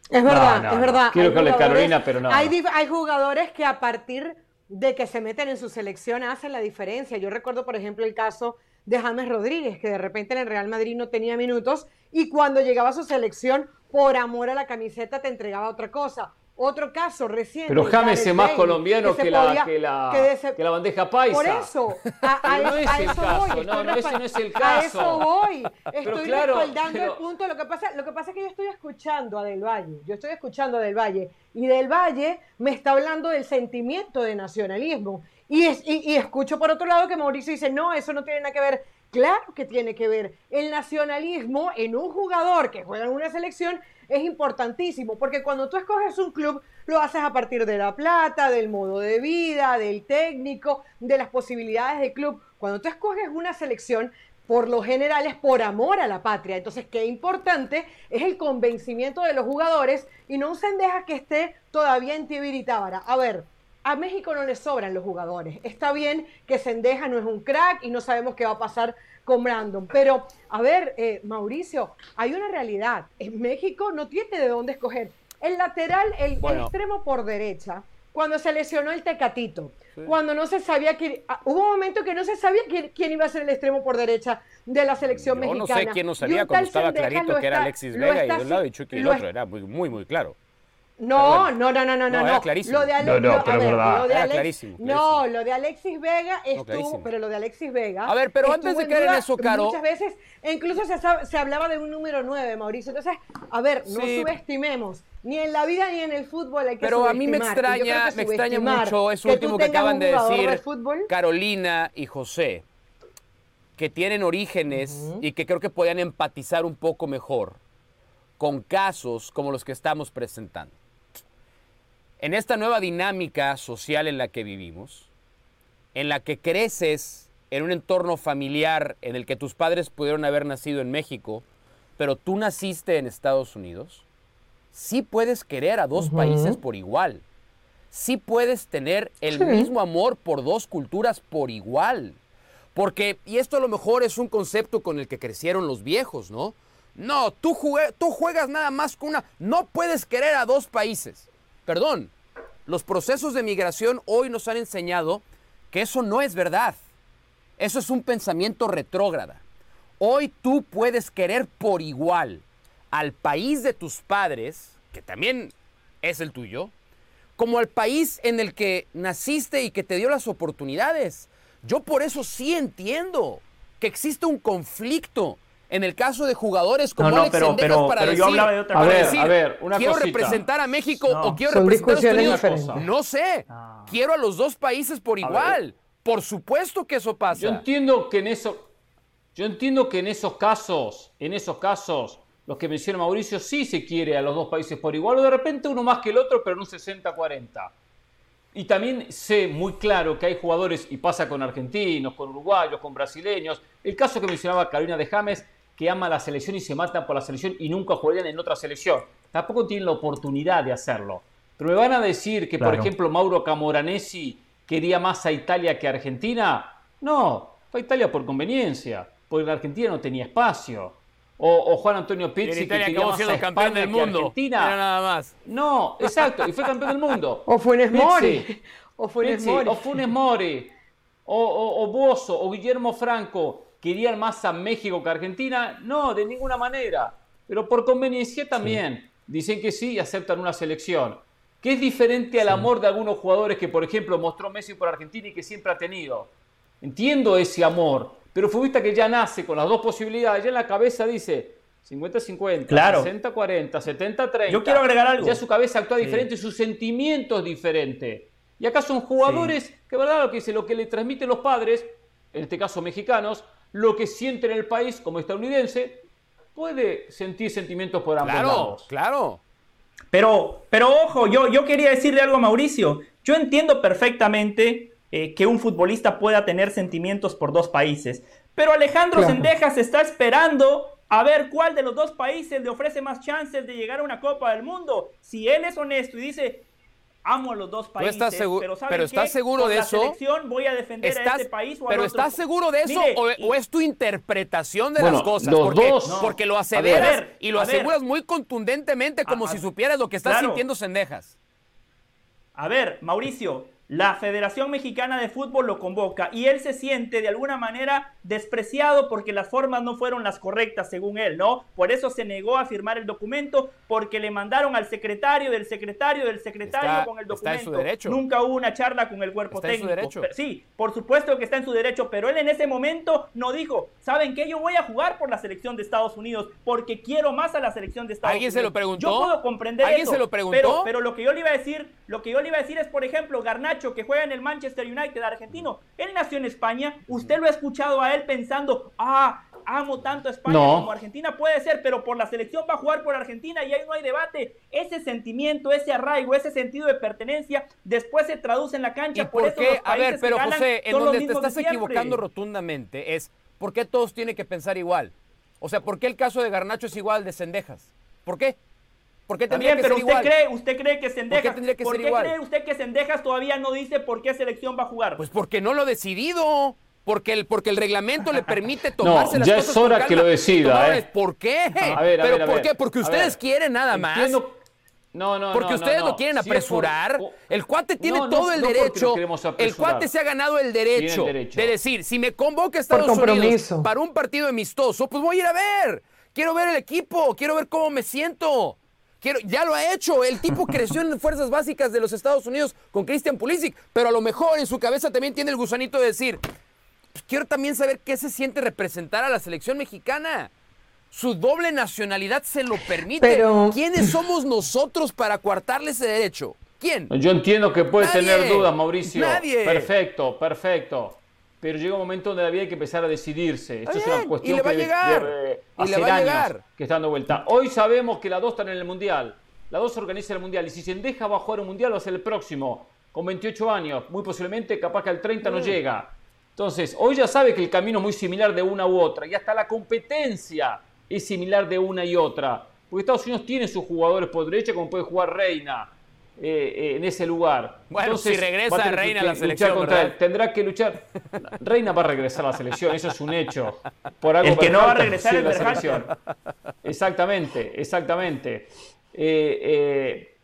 Es verdad, es verdad. Quiero que Carolina, pero no. Hay, hay jugadores que a partir de que se meten en su selección hacen la diferencia. Yo recuerdo, por ejemplo, el caso de James Rodríguez, que de repente en el Real Madrid no tenía minutos y cuando llegaba a su selección, por amor a la camiseta, te entregaba otra cosa. Otro caso reciente. Pero James es más colombiano que, la, que, la, que, la, bandeja paisa. Por eso. A, no es el caso. no, no, ese no es el caso. A eso voy. Estoy respaldando el punto. Lo que, pasa, lo que pasa es que yo estoy escuchando a Del Valle. Yo estoy escuchando a Del Valle. Y Del Valle me está hablando del sentimiento de nacionalismo. Y, y, escucho por otro lado que Mauricio dice, no, eso no tiene nada que ver. Claro que tiene que ver. El nacionalismo en un jugador que juega en una selección es importantísimo, porque cuando tú escoges un club, lo haces a partir de la plata, del modo de vida, del técnico, de las posibilidades del club. Cuando tú escoges una selección, por lo general es por amor a la patria. Entonces, qué importante es el convencimiento de los jugadores y no se deja que esté todavía en Tibiritábara. A ver, a México no le sobran los jugadores. Está bien que Sendeja no es un crack y no sabemos qué va a pasar con Brandon. Pero, a ver, eh, Mauricio, hay una realidad. En México no tiene de dónde escoger. El lateral, el, extremo por derecha, cuando se lesionó el Tecatito, cuando no se sabía quién. Ah, hubo un momento que no se sabía quién, iba a ser el extremo por derecha de la selección mexicana. no sé quién no sabía cuando estaba clarito que era Alexis Vega y de un lado y Chucky el otro. Era muy, muy, muy claro. No, no, no, no, no, no. Era clarísimo. Lo de Ale... no, no, pero ver, lo de Alex... clarísimo, No, lo de Alexis Vega estuvo, pero lo de Alexis Vega. A ver, pero antes de caer en eso, Caro. Muchas veces, incluso se, se, hablaba de un número 9, Mauricio. Entonces, a ver, no subestimemos. Ni en la vida ni en el fútbol hay que Pero a mí me extraña, me extraña mucho eso último que acaban de decir Carolina y José, que tienen orígenes y que creo que podían empatizar un poco mejor con casos como los que estamos presentando. En esta nueva dinámica social en la que vivimos, en la que creces en un entorno familiar en el que tus padres pudieron haber nacido en México, pero tú naciste en Estados Unidos, sí puedes querer a dos países por igual. Sí puedes tener el mismo amor por dos culturas por igual. Porque, y esto a lo mejor es un concepto con el que crecieron los viejos, ¿no? No, tú, tú juegas nada más con una... No puedes querer a dos países perdón, los procesos de migración hoy nos han enseñado que eso no es verdad. Eso es un pensamiento retrógrada. Hoy tú puedes querer por igual al país de tus padres, que también es el tuyo, como al país en el que naciste y que te dio las oportunidades. Yo por eso sí entiendo que existe un conflicto en el caso de jugadores como Alex pero, para decir, yo hablaba de otra a ver, a ver, una quiero representar a México o quiero representar a Estados Unidos. No sé. Quiero a los dos países por igual. Por supuesto que eso pasa. Yo entiendo que en eso, yo entiendo que en esos casos, en esos casos, los que menciona Mauricio, sí se quiere a los dos países por igual, o de repente uno más que el otro, pero en un 60-40. Y también sé muy claro que hay jugadores, y pasa con argentinos, con uruguayos, con brasileños. El caso que mencionaba Carolina de James, que ama la selección y se matan por la selección y nunca jugarían en otra selección. Tampoco tienen la oportunidad de hacerlo. Pero me van a decir que, por ejemplo, Mauro Camoranesi quería más a Italia que a Argentina. No, fue a Italia por conveniencia, porque en Argentina no tenía espacio. O, Juan Antonio Pizzi que quería más a campeón del mundo. Argentina. nada más. No, exacto, y fue campeón del mundo. O Funes Mori. O Funes Mori. O Funes Mori. O, o, o Bozo, o Guillermo Franco ¿Querían más a México que a Argentina? No, de ninguna manera. Pero por conveniencia también. Dicen que sí y aceptan una selección. que es diferente al amor de algunos jugadores que, por ejemplo, mostró Messi por Argentina y que siempre ha tenido. Entiendo ese amor, pero futbolista que ya nace con las dos posibilidades, ya en la cabeza dice 50-50, 60-40, 70-30. Yo quiero agregar algo. Ya su cabeza actúa diferente, sus sentimientos diferente. Y acá son jugadores que, verdad, lo que dice, lo que le transmiten los padres, en este caso mexicanos, lo que sienten en el país como estadounidense, puede sentir sentimientos por ambos claro, Claro, pero, pero ojo, yo, yo quería decirle algo a Mauricio. Yo entiendo perfectamente eh, que un futbolista pueda tener sentimientos por dos países. Pero Alejandro Sendejas está esperando a ver cuál de los dos países le ofrece más chances de llegar a una Copa del Mundo. Si él es honesto y dice, amo a los dos países, pero, pero estás seguro de eso. Selección voy a defender a este país o Pero estás seguro de eso o, es tu interpretación de las cosas, porque, dos. porque lo aseveras y lo aseguras muy contundentemente como si supieras lo que estás sintiendo Sendejas. A ver, Mauricio, la Federación Mexicana de Fútbol lo convoca y él se siente de alguna manera despreciado porque las formas no fueron las correctas según él, ¿no? Por eso se negó a firmar el documento porque le mandaron al secretario del secretario del secretario con el documento. Está en su derecho. Nunca hubo una charla con el cuerpo técnico. En su derecho. sí, por supuesto que está en su derecho, pero él en ese momento no dijo, ¿saben qué? Yo voy a jugar por la selección de Estados Unidos porque quiero más a la selección de Estados Unidos. ¿Alguien se lo preguntó? Yo puedo comprender ¿Alguien se lo preguntó? Pero, pero lo que yo le iba a decir, lo que yo le iba a decir es, por ejemplo, Garnacho que juega en el Manchester United argentino. Él nació en España, usted lo ha escuchado a él pensando, ah, amo tanto a España como Argentina, puede ser, pero por la selección va a jugar por Argentina y ahí no hay debate. Ese sentimiento, ese arraigo, ese sentido de pertenencia, después se traduce en la cancha. por, qué? a ver, pero José, en donde te estás equivocando rotundamente es, ¿por qué todos tienen que pensar igual? O sea, ¿por qué el caso de Garnacho es igual de Cendejas? ¿Por qué? ¿Por qué tendría que pero ser usted igual? cree, usted cree que Sendejas, ¿por qué, ¿por qué cree usted que Sendejas todavía no dice por qué selección va a jugar? Pues porque no lo ha decidido. Porque el, porque el reglamento le permite tomarse no, las ya es hora que lo decida. ¿eh? ¿Por qué? A ver, a ¿Pero por qué? Porque ustedes quieren nada más. No, no, Porque ustedes lo quieren apresurar. el cuate tiene todo el derecho. El cuate se ha ganado el derecho, de decir, si me convoca Estados Unidos para un partido amistoso, pues voy a ir a ver. Quiero ver el equipo, quiero ver cómo me siento ya lo ha hecho. El tipo creció en fuerzas básicas de los Estados Unidos con Christian Pulisic, pero a lo mejor en su cabeza también tiene el gusanito de decir, pues quiero también saber qué se siente representar a la selección mexicana. Su doble nacionalidad se lo permite. Pero... ¿Quiénes somos nosotros para coartarle ese derecho? ¿Quién? Yo entiendo que puede tener dudas, Mauricio. Nadie. Perfecto, perfecto pero llega un momento donde la vida hay que empezar a decidirse. Esto es una cuestión que, llegar. y le va a llegar. que está dando vuelta. Hoy sabemos que la dos están en el Mundial. La dos organiza el Mundial. Y si se deja va a jugar un Mundial, va a ser el próximo. Con 28 años. Muy posiblemente, capaz que al 30 no mm. llega. Entonces, hoy ya sabe que el camino es muy similar de una u otra. Y hasta la competencia es similar de una y otra. Porque Estados Unidos tiene sus jugadores por derecha, como puede jugar Reina eh, eh, en ese lugar. Bueno, si regresa Reina a la selección, Tendrá que luchar. Reina va a regresar a la selección, eso es un hecho. Por algo el que no va a regresar es la selección. Exactamente, exactamente. Eh,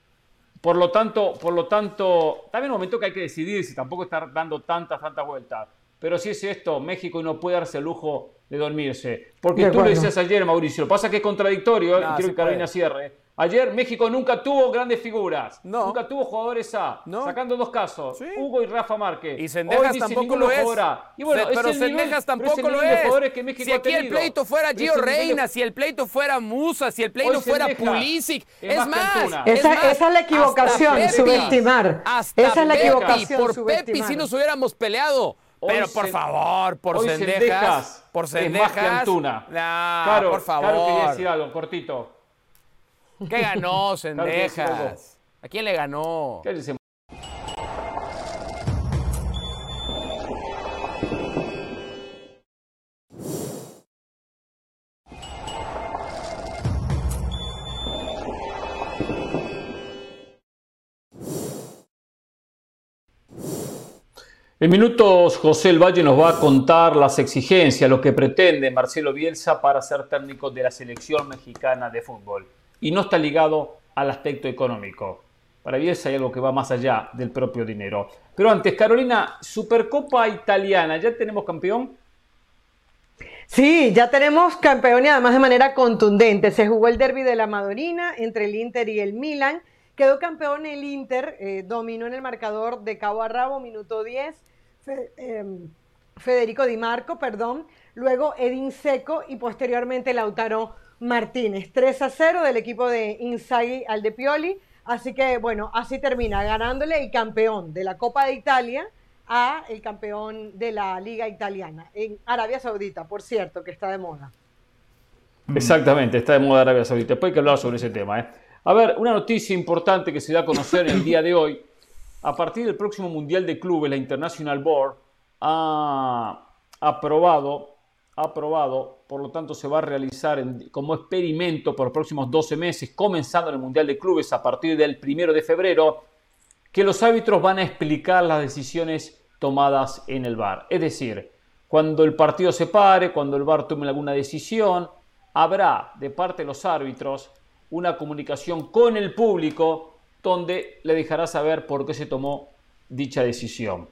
por lo tanto, por lo tanto, también un momento que hay que decidir si tampoco estar dando tantas, tantas vueltas. Pero si es esto, México no puede darse el lujo de dormirse. Porque tú lo decías ayer, Mauricio. Lo que pasa es que es contradictorio, y quiero que Carolina cierre Ayer México nunca tuvo grandes figuras. Nunca tuvo jugadores A. Sacando dos casos. Hugo y Rafa Márquez. Y Sendejas tampoco lo es. Y bueno, pero Sendejas tampoco lo es. si aquí el pleito fuera Gio Reina, si el pleito fuera Musa, si el pleito fuera Pulisic. Es, más. Esa, es la equivocación, subestimar. esa es la equivocación. Por Pepi si nos hubiéramos peleado. Pero por favor, por Sendejas, por Sendejas. Antuna. claro, por favor. Claro, quería decir algo, cortito. ¿Qué ganó, Sendejas? ¿A quién le ganó? En minutos, José El Valle nos va a contar las exigencias, lo que pretende Marcelo Bielsa para ser técnico de la selección mexicana de fútbol y no está ligado al aspecto económico. Para Bielsa hay algo que va más allá del propio dinero. Pero antes, Carolina, Supercopa Italiana, ¿ya tenemos campeón? Sí, ya tenemos campeón y además de manera contundente. Se jugó el derby de la Madonina entre el Inter y el Milan Quedó campeón el Inter, eh, dominó en el marcador de cabo a rabo, minuto 10. Em, Federico Di Marco, perdón. Luego Edin Seco y posteriormente Lautaro Martínez. 3 a 0 del equipo de Inzaghi al de Pioli. Así que, bueno, así termina, ganándole el campeón de la Copa de Italia a el campeón de la Liga Italiana en Arabia Saudita, por cierto, que está de moda. Exactamente, está de moda Arabia Saudita. Después hay que hablar sobre ese tema. ¿eh? A ver, una noticia importante que se da a conocer el día de hoy. A partir del próximo Mundial de Clubes, la International Board ha aprobado, aprobado, por lo tanto se va a realizar como experimento por los próximos 12 meses, comenzando el Mundial de Clubes a partir del primero de febrero, que los árbitros van a explicar las decisiones tomadas en el VAR. Es decir, cuando el partido se pare, cuando el VAR tome alguna decisión, habrá de parte de los árbitros una comunicación con el público donde le dejará saber por qué se tomó dicha decisión.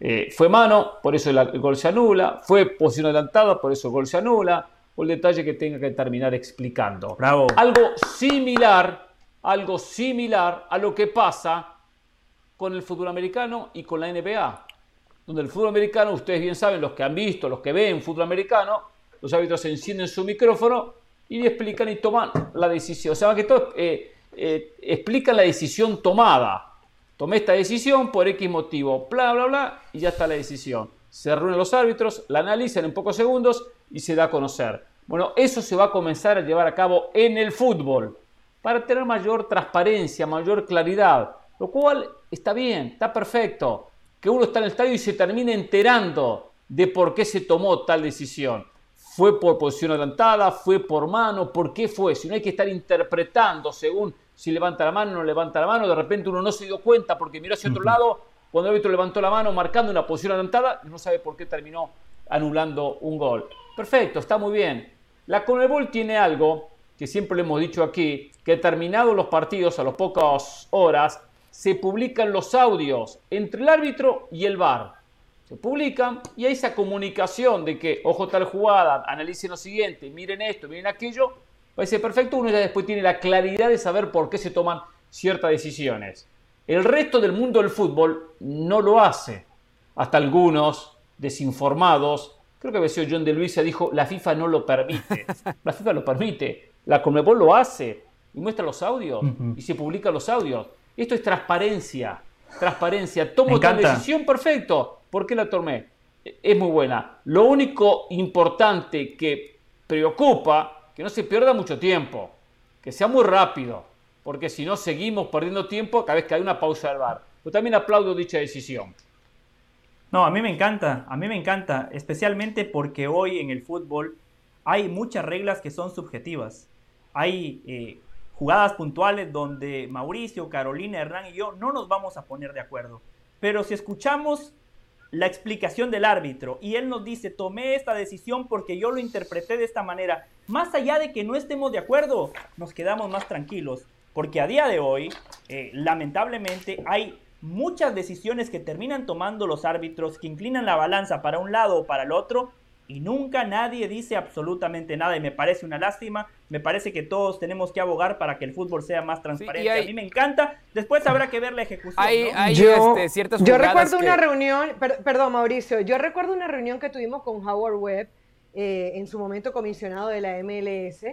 Eh, fue mano, por eso el, gol se anula. Fue posición adelantada, por eso el gol se anula. O el detalle que tenga que terminar explicando. Bravo. Algo similar, algo similar a lo que pasa con el fútbol americano y con la NBA. Donde el fútbol americano, ustedes bien saben, los que han visto, los que ven fútbol americano, los árbitros encienden su micrófono y explican y toman la decisión. O sea, que todo eh, eh, explican la decisión tomada tomé esta decisión por X motivo, bla, bla, bla, y ya está la decisión. Se reúnen los árbitros, la analizan en pocos segundos y se da a conocer. Bueno, eso se va a comenzar a llevar a cabo en el fútbol para tener mayor transparencia, mayor claridad, lo cual está bien, está perfecto. Que uno está en el estadio y se termine enterando de por qué se tomó tal decisión. ¿Fue por posición adelantada? ¿Fue por mano? ¿Por qué fue? Si no hay que estar interpretando según si levanta la mano o no levanta la mano, de repente uno no se dio cuenta porque miró hacia otro lado, cuando el árbitro levantó la mano marcando una posición adelantada, no sabe por qué terminó anulando un gol. Perfecto, está muy bien. La Conmebol tiene algo que siempre le hemos dicho aquí, que terminados los partidos a las pocas horas, se publican los audios entre el árbitro y el VAR. Se publican y hay esa comunicación de que, ojo tal jugada, analicen lo siguiente, miren esto, miren aquello, parece perfecto, uno ya después tiene la claridad de saber por qué se toman ciertas decisiones. El resto del mundo del fútbol no lo hace. Hasta algunos desinformados, creo que había sido John de Luisa, dijo, la FIFA no lo permite. La FIFA lo permite. La Conmebol lo hace y muestra los audios y se publican los audios. Esto es transparencia. Transparencia. Tomo tal decisión, perfecto. ¿Por qué la tomé? Es muy buena. Lo único importante que preocupa que no se pierda mucho tiempo, que sea muy rápido, porque si no seguimos perdiendo tiempo cada vez que hay una pausa del bar. Yo también aplaudo dicha decisión. No, a mí me encanta, a mí me encanta, especialmente porque hoy en el fútbol hay muchas reglas que son subjetivas. Hay eh, jugadas puntuales donde Mauricio, Carolina, Hernán y yo no nos vamos a poner de acuerdo. Pero si escuchamos la explicación del árbitro. Y él nos dice, tomé esta decisión porque yo lo interpreté de esta manera, más allá de que no estemos de acuerdo, nos quedamos más tranquilos, porque a día de hoy, eh, lamentablemente, hay muchas decisiones que terminan tomando los árbitros que inclinan la balanza para un lado o para el otro y nunca nadie dice absolutamente nada y me parece una lástima, me parece que todos tenemos que abogar para que el fútbol sea más transparente. A mí me encanta, después habrá que ver la ejecución. Hay, yo, este, ciertas yo recuerdo una reunión, perdón Mauricio, yo recuerdo una reunión que tuvimos con Howard Webb, eh, en su momento comisionado de la MLS,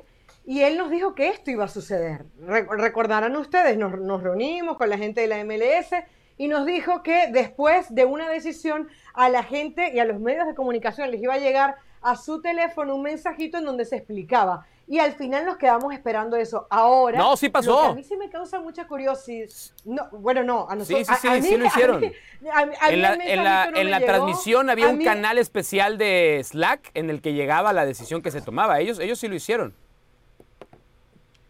y él nos dijo que esto iba a suceder. recordarán ustedes, nos, nos reunimos con la gente de la MLS y nos dijo que después de una decisión a la gente y a los medios de comunicación les iba a llegar a su teléfono un mensajito en donde se explicaba. Y al final nos quedamos esperando eso. Ahora. No, sí pasó. a mí sí me causa mucha curiosidad. No, bueno, no, a nosotros. Sí, sí, sí, sí lo hicieron. en la, en la, en la transmisión había un canal especial de Slack en el que llegaba la decisión que se tomaba. Ellos, ellos sí lo hicieron.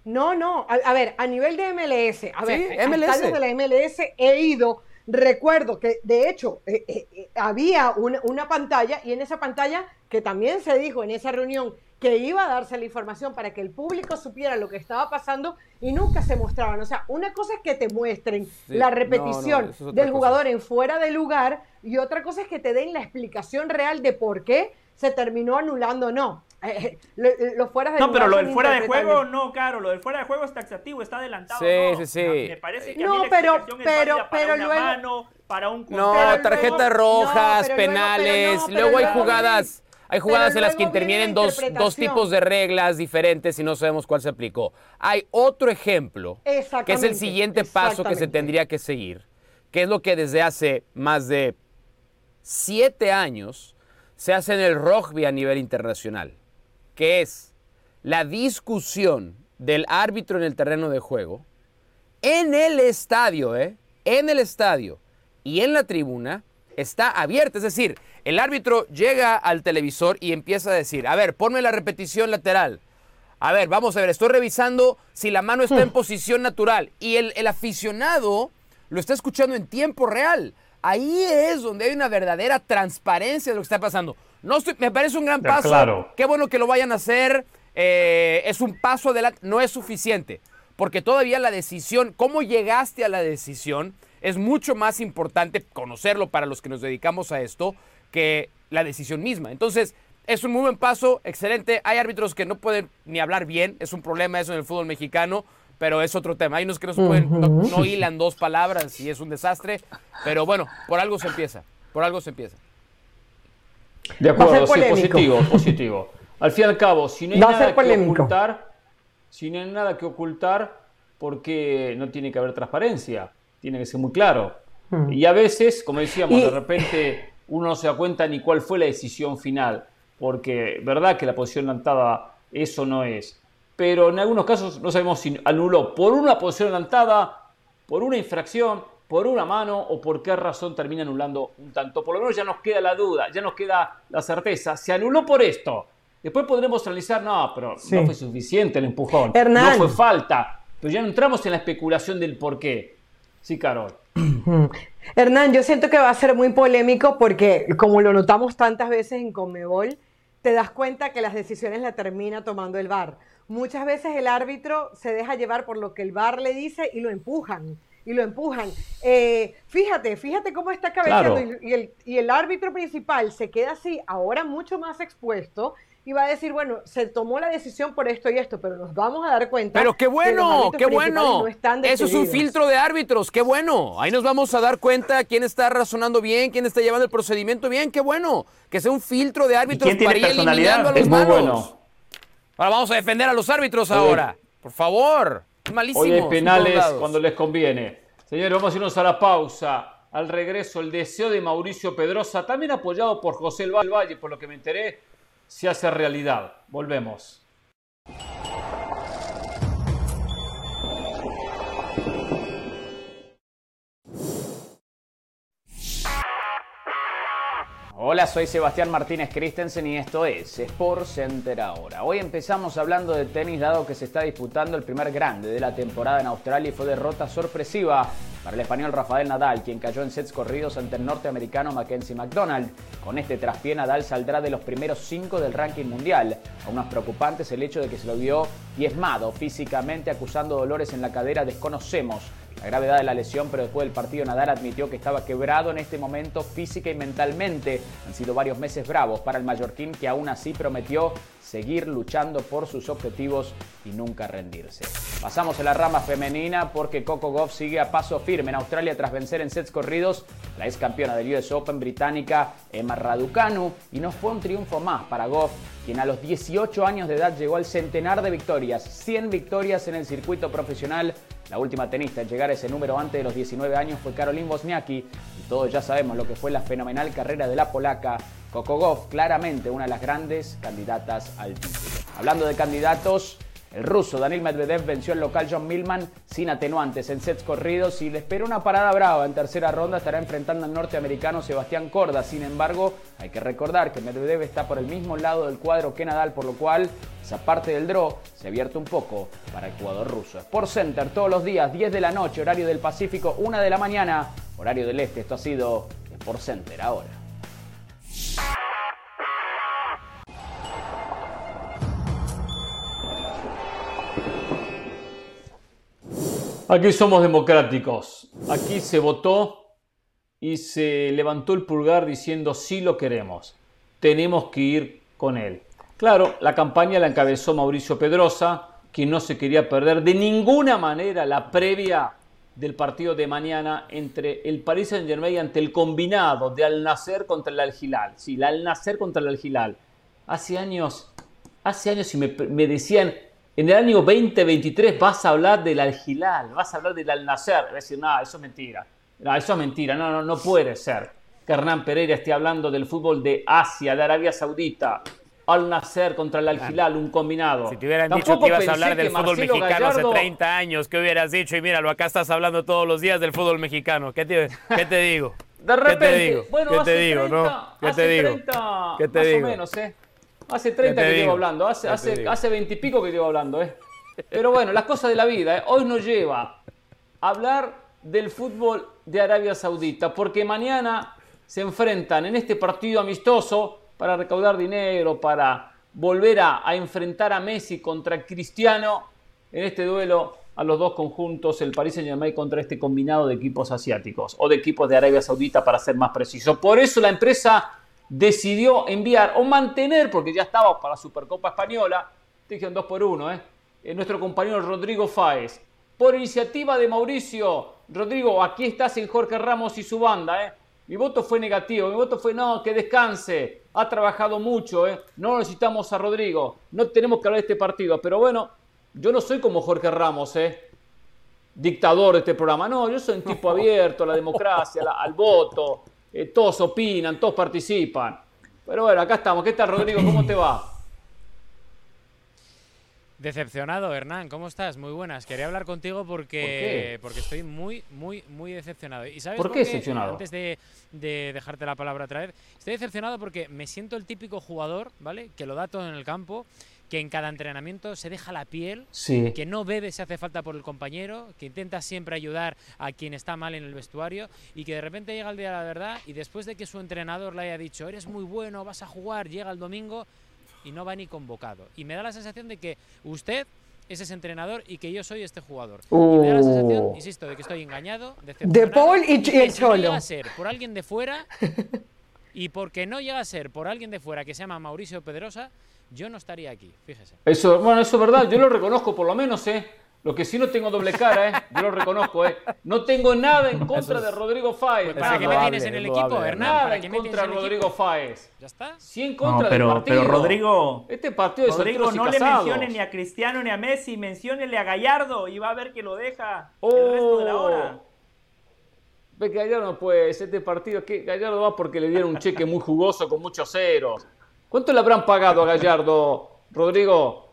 No, no. A, ver, a nivel de MLS, a ver, MLS. de la MLS he ido. Recuerdo que, de hecho, eh, eh, eh, había una, una, pantalla y en esa pantalla, que también se dijo en esa reunión que iba a darse la información para que el público supiera lo que estaba pasando y nunca se mostraban. O sea, una cosa es que te muestren la repetición del jugador en fuera de lugar y otra cosa es que te den la explicación real de por qué se terminó anulando o no. eh, lo, fuera de No, pero lo del fuera de juego, no, claro, lo del fuera de juego es taxativo, está adelantado. Sí, sí, sí. Me parece que no, pero, pero, pero luego... Mano, para un No, tarjetas rojas, penales, luego, hay jugadas... Hay jugadas en las que intervienen dos, dos, tipos de reglas diferentes y no sabemos cuál se aplicó. Hay otro ejemplo, que es el siguiente paso que se tendría que seguir, que es lo que desde hace más de siete años se hace en el rugby a nivel internacional, que es la discusión del árbitro en el terreno de juego en el estadio, ¿eh? en el estadio y en la tribuna está abierta. Es decir, el árbitro llega al televisor y empieza a decir, a ver, ponme la repetición lateral. A ver, vamos a ver, estoy revisando si la mano está en hmm. posición natural. Y el, el aficionado lo está escuchando en tiempo real. Ahí es donde hay una verdadera transparencia de lo que está pasando. No me parece un gran paso. Claro. Qué bueno que lo vayan a hacer. Eh, es un paso adelante. No es suficiente. Porque todavía la decisión, cómo llegaste a la decisión, es mucho más importante conocerlo para los que nos dedicamos a esto que la decisión misma. Entonces, es un muy buen paso, excelente. Hay árbitros que no pueden ni hablar bien, es un problema eso en el fútbol mexicano pero es otro tema. Hay unos que no, se pueden, no, hilan dos palabras y es un desastre, pero bueno, por algo se empieza, por algo se empieza. De acuerdo, sí, positivo, positivo. Al fin y al cabo, si no hay nada que ocultar, si no hay nada que ocultar, porque no tiene que haber transparencia, tiene que ser muy claro. Mm. Y a veces, como decíamos, de repente uno no se da cuenta ni cuál fue la decisión final, porque verdad que la posición lanzada eso no es pero en algunos casos no sabemos si anuló por una posición adelantada, por una infracción, por una mano o por qué razón termina anulando un tanto. Por lo menos ya nos queda la duda, ya nos queda la certeza. Se anuló por esto. Después podremos analizar, no, pero no fue suficiente el empujón. No fue falta. Pero ya no entramos en la especulación del por qué. Sí, Carol. Hernán, yo siento que va a ser muy polémico porque, como lo notamos tantas veces en Comebol, te das cuenta que las decisiones las termina tomando el VAR muchas veces el árbitro se deja llevar por lo que el VAR le dice y lo empujan. Y lo empujan. Eh, fíjate, fíjate cómo está cabeceando y, el, y el árbitro principal se queda así, ahora mucho más expuesto, y va a decir, bueno, se tomó la decisión por esto y esto, pero nos vamos a dar cuenta. Pero qué bueno, qué bueno. Eso es un filtro de árbitros, qué bueno. Ahí nos vamos a dar cuenta quién está razonando bien, quién está llevando el procedimiento bien, qué bueno. Que sea un filtro de árbitros para ir eliminando a los malos. Ahora vamos a defender a los árbitros ahora. Por favor. Malísimo. Hoy hay penales cuando les conviene. Señores, vamos a irnos a la pausa. Al regreso, el deseo de Mauricio Pedrosa, también apoyado por José El Valle, por lo que me enteré, se hace realidad. Volvemos. Hola, soy Sebastián Martínez Christensen y esto es Sport Center ahora. Hoy empezamos hablando de tenis dado que se está disputando el primer grande de la temporada en Australia y fue derrota sorpresiva para el español Rafael Nadal, quien cayó en sets corridos ante el norteamericano Mackenzie McDonald. Con este traspié Nadal saldrá de los primeros cinco del ranking mundial. Aún más preocupante es el hecho de que se lo vio diezmado físicamente acusando dolores en la cadera desconocemos la gravedad de la lesión, pero después del partido Nadal admitió que estaba quebrado en este momento física y mentalmente. Han sido varios meses bravos para el mallorquín que aún así prometió seguir luchando por sus objetivos y nunca rendirse. Pasamos a la rama femenina porque Coco Goff sigue a paso firme en Australia tras vencer en sets corridos la ex campeona del US Open británica Emma Raducanu y no fue un triunfo más para Goff, quien a los 18 años de edad llegó al centenar de victorias, 100 victorias en el circuito profesional la última tenista en llegar a ese número antes de los 19 años fue Caroline Wozniacki y todos ya sabemos lo que fue la fenomenal carrera de la polaca Coco Goff, claramente una de las grandes candidatas al título. Hablando de candidatos, el ruso Daniel Medvedev venció al local John Millman sin atenuantes en sets corridos y le espera una parada brava. En tercera ronda estará enfrentando al norteamericano Sebastián Corda. Sin embargo, hay que recordar que Medvedev está por el mismo lado del cuadro que Nadal, por lo cual esa parte del draw se abierto un poco para el jugador ruso. Sport Center todos los días, 10 de la noche, horario del Pacífico, 1 de la mañana, horario del Este. Esto ha sido Sport Center ahora. Aquí somos democráticos. Aquí se votó y se levantó el pulgar diciendo sí lo queremos. Tenemos que ir con él. Claro, la campaña la encabezó Mauricio Pedrosa, quien no se quería perder de ninguna manera la previa del partido de mañana entre el Paris Saint Germain ante el combinado de Al Nasser contra el Al Hilal. Sí, el Al Nasser contra el Al Hilal. Hace años, hace años si me, decían, en el año 2023 vas a hablar del Al Hilal, vas a hablar del Al Nasser. Voy a decir, nada, eso es mentira. No, eso es mentira, no, no, no puede ser que Hernán Pereira esté hablando del fútbol de Asia, de Arabia Saudita, al nacer contra el Al un combinado. Si te hubieran dicho que ibas a hablar del fútbol mexicano hace 30 años, ¿qué hubieras dicho? Y míralo, acá estás hablando todos los días del fútbol mexicano. ¿Qué te, qué te digo? De repente, ¿Qué te digo? Bueno, ¿Qué te digo, 30, no? ¿Qué te digo? 30, ¿Qué te más digo? o menos, ¿eh? Hace 30 te que llevo hablando, hace, hace 20 y pico que llevo hablando, ¿eh? Pero bueno, las cosas de la vida, ¿eh? Hoy nos lleva a hablar del fútbol de Arabia Saudita, porque mañana se enfrentan en este partido amistoso para recaudar dinero, para volver a, a enfrentar a Messi contra Cristiano en este duelo a los dos conjuntos, el Paris Saint Germain contra este combinado de equipos asiáticos o de equipos de Arabia Saudita para ser más preciso. Por eso la empresa decidió enviar o mantener, porque ya estaba para la Supercopa Española, te dijeron dos por uno, ¿eh? Eh, nuestro compañero Rodrigo Fáez. Por iniciativa de Mauricio, Rodrigo, aquí estás en Jorge Ramos y su banda, ¿eh? Mi voto fue negativo, mi voto fue no, que descanse, ha trabajado mucho, ¿eh? no necesitamos a Rodrigo, no tenemos que hablar de este partido, pero bueno, yo no soy como Jorge Ramos, ¿eh? dictador de este programa, no, yo soy un tipo abierto a la democracia, la- al voto, eh, todos opinan, todos participan. Pero bueno, acá estamos, ¿qué tal Rodrigo? ¿Cómo te va? Decepcionado, Hernán, ¿cómo estás? Muy buenas. Quería hablar contigo porque, porque estoy muy, muy, muy decepcionado. ¿Y sabes ¿Por qué decepcionado? Antes de, de dejarte la palabra otra vez, estoy decepcionado porque me siento el típico jugador, ¿vale? Que lo da todo en el campo, que en cada entrenamiento se deja la piel, Sí. que no bebe si hace falta por el compañero, que intenta siempre ayudar a quien está mal en el vestuario y que de repente llega el día de la verdad y después de que su entrenador le haya dicho, eres muy bueno, vas a jugar, llega el domingo y no va ni convocado. Y me da la sensación de que usted es ese entrenador y que yo soy este jugador. Y me da la sensación, Uh. insisto, de que estoy engañado, De Paul y, y el si no Cholo. llega a ser por alguien de fuera y porque no llega a ser por alguien de fuera que se llama Mauricio Pedrosa, yo no estaría aquí, fíjese. Eso, bueno, eso es verdad, yo lo reconozco por lo menos, ¿eh? Lo que sí no tengo doble cara, ¿eh? Yo lo reconozco, ¿eh? No tengo nada en contra de Rodrigo Fáez. Pues ¿Para qué me nada, tienes en el equipo, Hernán? nada ¿Para en contra de Rodrigo? Fáez. ¿Ya está? Sí en contra No, pero, del partido. pero Rodrigo, Este partido es Rodrigo, no le mencione ni a Cristiano ni a Messi, menciónele a Gallardo y va a ver que lo deja el Oh. resto de la hora. Ve que Gallardo puede, este partido, que Gallardo va porque le dieron un cheque muy jugoso con muchos ceros. ¿Cuánto le habrán pagado a Gallardo, Rodrigo?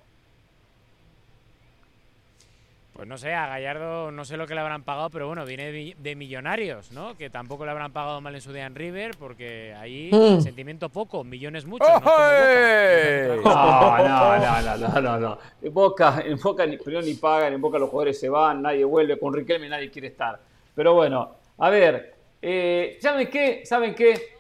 Pues no sé, a Gallardo no sé lo que le habrán pagado, pero bueno, viene de, mi- de millonarios, ¿no? Que tampoco le habrán pagado mal en su día en River, porque ahí Mm. sentimiento poco, millones muchos. No, no, no, no, no, no, no. En Boca, en Boca ni, primero ni pagan, en Boca los jugadores se van, nadie vuelve, con Riquelme nadie quiere estar. Pero bueno, a ver, eh, ¿saben qué? ¿Saben qué?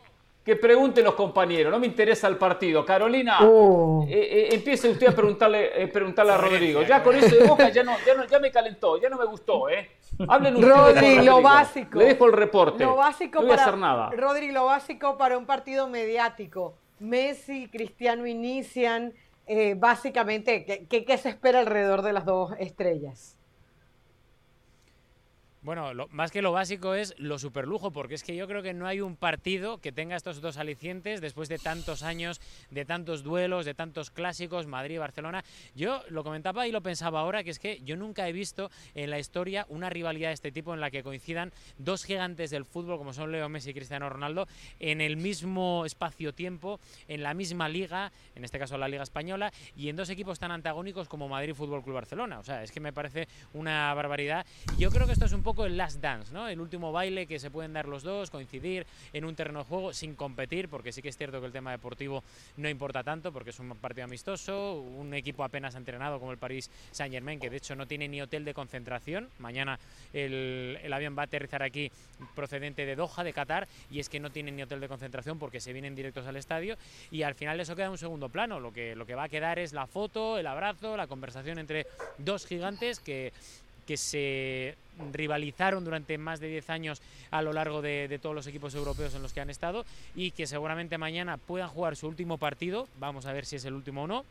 Que pregunten los compañeros, no me interesa el partido. Carolina, Uh. eh, eh, empiece usted a preguntarle, eh, preguntarle a Rodrigo. Ya con eso de Boca ya, no, ya, no, ya me calentó, ya no me gustó, ¿eh? Hablen ustedes Rodri, lo Rodrigo. básico. Le dejo el reporte. Lo básico no voy para a hacer nada. Rodri, lo básico para un partido mediático. Messi, Cristiano inician. eh, básicamente, ¿qué, qué, qué se espera alrededor de las dos estrellas? Bueno, lo- más que lo básico es lo superlujo, porque es que yo creo que no hay un partido que tenga estos dos alicientes después de tantos años, de tantos duelos, de tantos clásicos, Madrid, Barcelona. Yo lo comentaba y lo pensaba ahora, que es que yo nunca he visto en la historia una rivalidad de este tipo en la que coincidan dos gigantes del fútbol como son Leo Messi y Cristiano Ronaldo en el mismo espacio-tiempo, en la misma liga, en este caso la Liga Española, y en dos equipos tan antagónicos como Madrid Fútbol Club Barcelona. O sea, es que me parece una barbaridad. Yo creo que esto es un poco el last dance, ¿no? El último baile que se pueden dar los dos, coincidir en un terreno de juego sin competir, porque sí que es cierto que el tema deportivo no importa tanto, porque es un partido amistoso, un equipo apenas entrenado como el Paris Saint Germain, que de hecho no tiene ni hotel de concentración. Mañana el, avión va a aterrizar aquí procedente de Doha, de Qatar, y es que no tienen ni hotel de concentración porque se vienen directos al estadio y al final eso queda un segundo plano. Lo que va a quedar es la foto, el abrazo, la conversación entre dos gigantes que que se rivalizaron durante más de 10 años a lo largo de, todos los equipos europeos en los que han estado y que seguramente mañana puedan jugar su último partido, vamos a ver si es el último o no,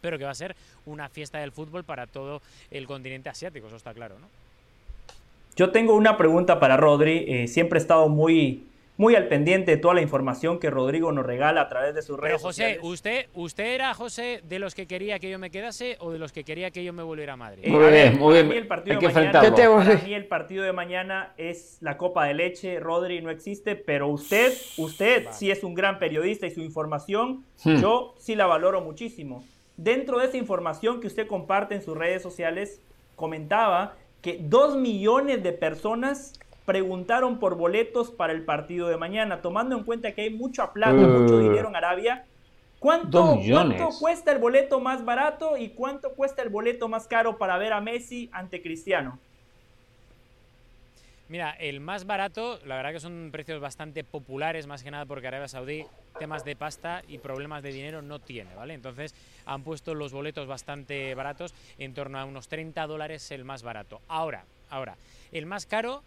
pero que va a ser una fiesta del fútbol para todo el continente asiático, eso está claro, ¿no? Yo tengo una pregunta para Rodri, eh, siempre he estado muy muy al pendiente de toda la información que Rodrigo nos regala a través de sus redes Pero José, ¿usted, ¿usted era, José, de los que quería que yo me quedase o de los que quería que yo me volviera a Madrid? muy bien, muy bien. el partido de mañana, para mí el partido de mañana es la copa de leche. Rodri no existe, pero usted, usted sí es un gran periodista y su información hmm. yo sí la valoro muchísimo. Dentro de esa información que usted comparte en sus redes sociales, comentaba que dos millones de personas preguntaron por boletos para el partido de mañana, tomando en cuenta que hay mucha plata, mucho dinero en Arabia. ¿Cuánto, ¿Cuánto cuesta el boleto más barato y cuánto cuesta el boleto más caro para ver a Messi ante Cristiano? Mira, el más barato, la verdad que son precios bastante populares, más que nada porque Arabia Saudí temas de pasta y problemas de dinero no tiene, ¿vale? Entonces han puesto los boletos bastante baratos, en torno a unos 30 dólares el más barato. Ahora, ahora, el más caro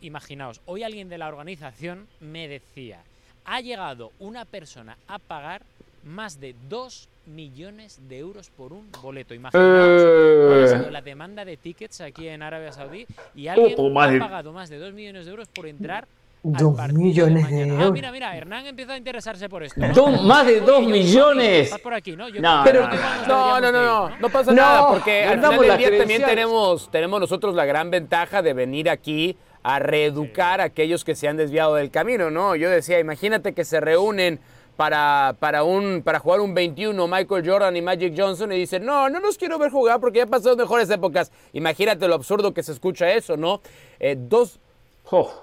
imaginaos, hoy alguien de la organización me decía, ha llegado una persona a pagar más de 2 millones de euros por un boleto. Imaginaos eh. la demanda de tickets aquí en Arabia Saudí y alguien ha pagado más de 2 millones de euros por entrar Dos millones de, euros. Ah, mira, mira, Hernán empieza a interesarse por esto. Más de dos millones. por aquí, ¿no? no, no, no, no, no, pasa nada, porque al final del día también tenemos, tenemos nosotros la gran ventaja de venir aquí a reeducar a aquellos que se han desviado del camino, ¿no? Yo decía, imagínate que se reúnen para, para, un, para jugar un 21 Michael Jordan y Magic Johnson y dicen, no, no los quiero ver jugar porque ya pasado mejores épocas. Imagínate lo absurdo que se escucha eso, ¿no? Eh, dos...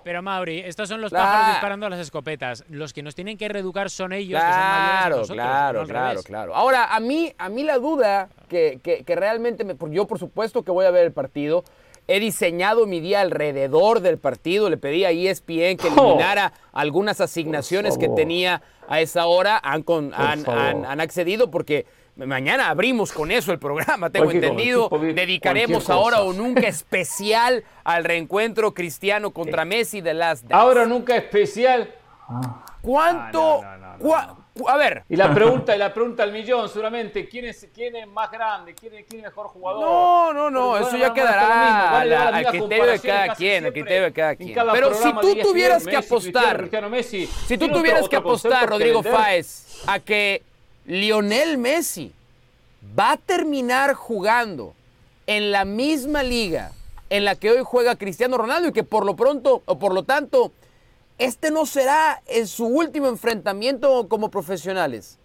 Pero Mauri, estos son los pájaros disparando a las escopetas. Los que nos tienen que reeducar son ellos. Claro, que son claro, claro, claro. Ahora, a mí, a mí la duda que, que, que realmente, me, yo por supuesto que voy a ver el partido, He diseñado mi día alrededor del partido. Le pedí a ESPN que eliminara algunas asignaciones que tenía a esa hora. Han, han, accedido porque mañana abrimos con eso el programa, tengo entendido. Dedicaremos ahora o nunca especial al reencuentro cristiano contra Messi de las. Ahora nunca especial. ¿Cuánto? A ver. Y la pregunta, y la pregunta al millón, seguramente, ¿quién es, quién es más grande? ¿Quién es, quién es mejor jugador? No, no, no, eso ya quedará al criterio de cada quien, al criterio de cada quien. Pero si tú tuvieras que apostar, si tú tuvieras que apostar, Rodrigo Fáez, a que Lionel Messi va a terminar jugando en la misma liga en la que hoy juega Cristiano Ronaldo y que por lo pronto, o por lo tanto, este no será en su último enfrentamiento como profesionales.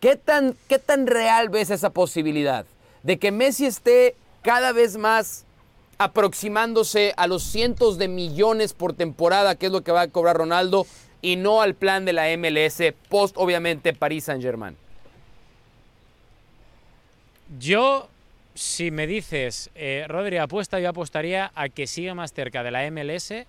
¿Qué tan, ¿Qué tan real ves esa posibilidad de que Messi esté cada vez más aproximándose a los cientos de millones por temporada, que es lo que va a cobrar Ronaldo, y no al plan de la MLS post, obviamente, París Saint-Germain? Yo, si me dices, eh, Rodri, apuesta, yo apostaría a que siga más cerca de la MLS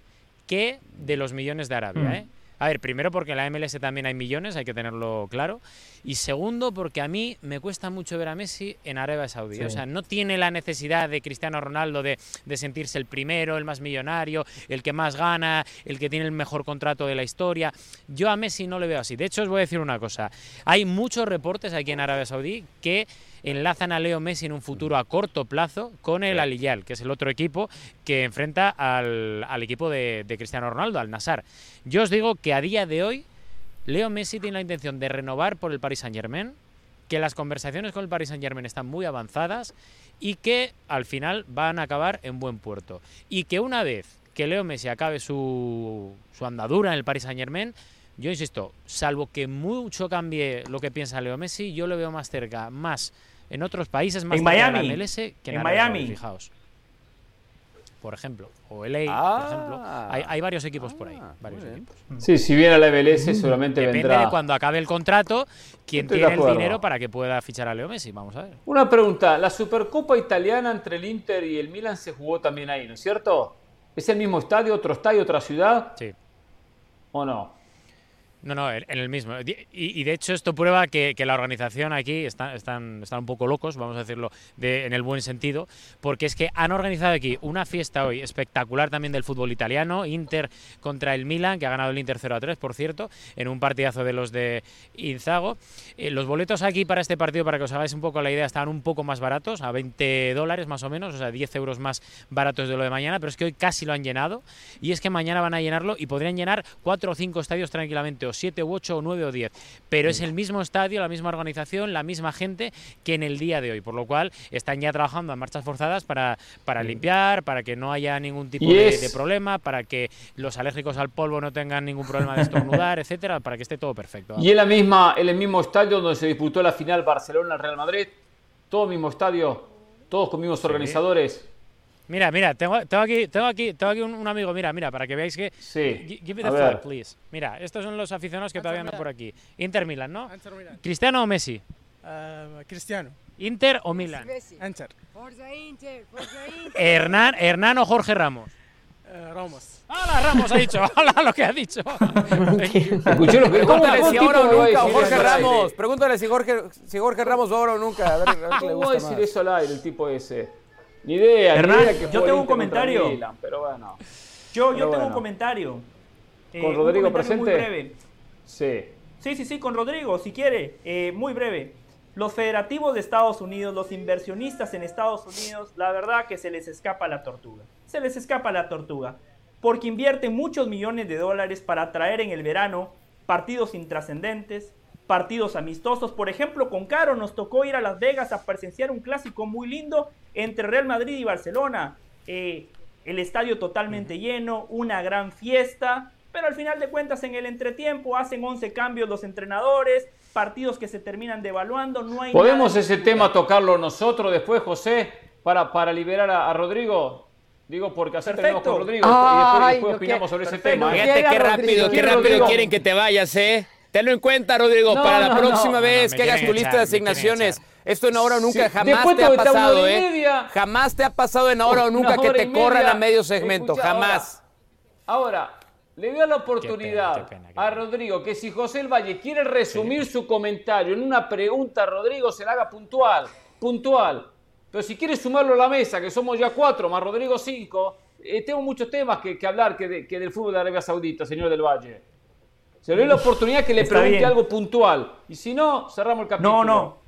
que de los millones de Arabia. Mm. ¿eh? A ver, primero porque en la MLS también hay millones, hay que tenerlo claro. Y segundo porque a mí me cuesta mucho ver a Messi en Arabia Saudí. O sea, no tiene la necesidad de Cristiano Ronaldo de, de, sentirse el primero, el más millonario, el que más gana, el que tiene el mejor contrato de la historia. Yo a Messi no le veo así. De hecho, os voy a decir una cosa. Hay muchos reportes aquí en Arabia Saudí que enlazan a Leo Messi en un futuro a corto plazo con el Aliyal, que es el otro equipo que enfrenta al, equipo de, Cristiano Ronaldo, al Nassar. Yo os digo que a día de hoy Leo Messi tiene la intención de renovar por el Paris Saint Germain, que las conversaciones con el Paris Saint Germain están muy avanzadas y que al final van a acabar en buen puerto. Y que una vez que Leo Messi acabe su, su andadura en el Paris Saint Germain, yo insisto, salvo que mucho cambie lo que piensa Leo Messi, yo lo veo más cerca, más en otros países más en Miami, MLS que en, Miami. fijaos. Por ejemplo, o LA, por ejemplo. Hay, hay, varios equipos por ahí. Ah, varios equipos. Sí, si viene a la MLS seguramente Depende vendrá. de cuando acabe el contrato, quién tiene el dinero para que pueda fichar a Leo Messi. Vamos a ver. Una pregunta, la Supercopa italiana entre el Inter y el Milan se jugó también ahí, ¿no es cierto? ¿Es el mismo estadio, otro estadio, otra ciudad? Sí. ¿O no? No, no, en el mismo. Y, de hecho esto prueba que, la organización aquí está, están, están un poco locos, vamos a decirlo de, en el buen sentido, porque es que han organizado aquí una fiesta hoy espectacular también del fútbol italiano, Inter contra el Milan, que ha ganado el Inter 0 a 3, por cierto, en un partidazo de los de Inzago. Eh, los boletos aquí para este partido, para que os hagáis un poco la idea, estaban un poco más baratos, a 20 dólares más o menos, o sea, 10 euros más baratos de lo de mañana, pero es que hoy casi lo han llenado, y es que mañana van a llenarlo y podrían llenar 4 o 5 estadios tranquilamente, 7 u 8 o 9 o 10. Pero es el mismo estadio, la misma organización, la misma gente que en el día de hoy. Por lo cual están ya trabajando a marchas forzadas para, para limpiar, para que no haya ningún tipo de, problema, para que los alérgicos al polvo no tengan ningún problema de estornudar, etcétera, para que esté todo perfecto. Y en, la misma, en el mismo estadio donde se disputó la final Barcelona-Real Madrid, todo mismo estadio, todos con mismos organizadores. Mira, mira, tengo, tengo, aquí, tengo aquí, tengo aquí un, amigo, mira, mira, para que veáis que... Sí. Give me the floor, please. Mira, estos son los aficionados que todavía andan por aquí. Inter Milan, ¿no? ¿Cristiano o Messi? Uh, Cristiano. ¿Inter o Milan? Inter. Inter, Hernán, Hernán o Jorge Ramos. Uh, Ramos. ¡Hala, Ramos ha dicho! ¡Hala lo que ha dicho! Pregúntale si ahora o nunca, Jorge Ramos. Pregúntale si Jorge, si Jorge Ramos va ahora o nunca. A ver, a ver ¿Cómo va a decir eso al aire el tipo ese? Ni idea. Hernán, ni idea que yo tengo un comentario. pero bueno. Yo, yo tengo un comentario. ¿Con eh, Rodrigo presente? Muy breve. Sí. Sí, sí, sí, con Rodrigo, si quiere. Eh, muy breve. Los federativos de Estados Unidos, los inversionistas en Estados Unidos, la verdad que se les escapa la tortuga. Se les escapa la tortuga. Porque invierten muchos millones de dólares para traer en el verano partidos intrascendentes, partidos amistosos. Por ejemplo, con Caro nos tocó ir a Las Vegas a presenciar un clásico muy lindo entre Real Madrid y Barcelona. Eh, el estadio totalmente lleno, una gran fiesta, pero al final de cuentas en el entretiempo hacen 11 cambios los entrenadores, partidos que se terminan devaluando, no hay ¿Podemos ese tema tocarlo nosotros después, José, para, para liberar a, Rodrigo? Digo, porque así tenemos con Rodrigo y después, opinamos sobre ese tema. Fíjate qué rápido, qué rápido quieren que te vayas, ¿eh? Tenlo en cuenta, Rodrigo, para la próxima vez que hagas tu lista de asignaciones. Esto en ahora o nunca jamás te ha pasado, ¿eh? Jamás te ha pasado en ahora o nunca que te corran a medio segmento, jamás. Ahora, le doy la oportunidad a Rodrigo que si José El Valle quiere resumir su comentario en una pregunta, Rodrigo se la haga puntual, puntual. Pero si quiere sumarlo a la mesa, que somos ya cuatro, más Rodrigo cinco, eh, tengo muchos temas que, hablar que, que del fútbol de Arabia Saudita, señor Del Valle. Se le doy la oportunidad que le pregunte algo puntual. Y si no, cerramos el capítulo. No, no.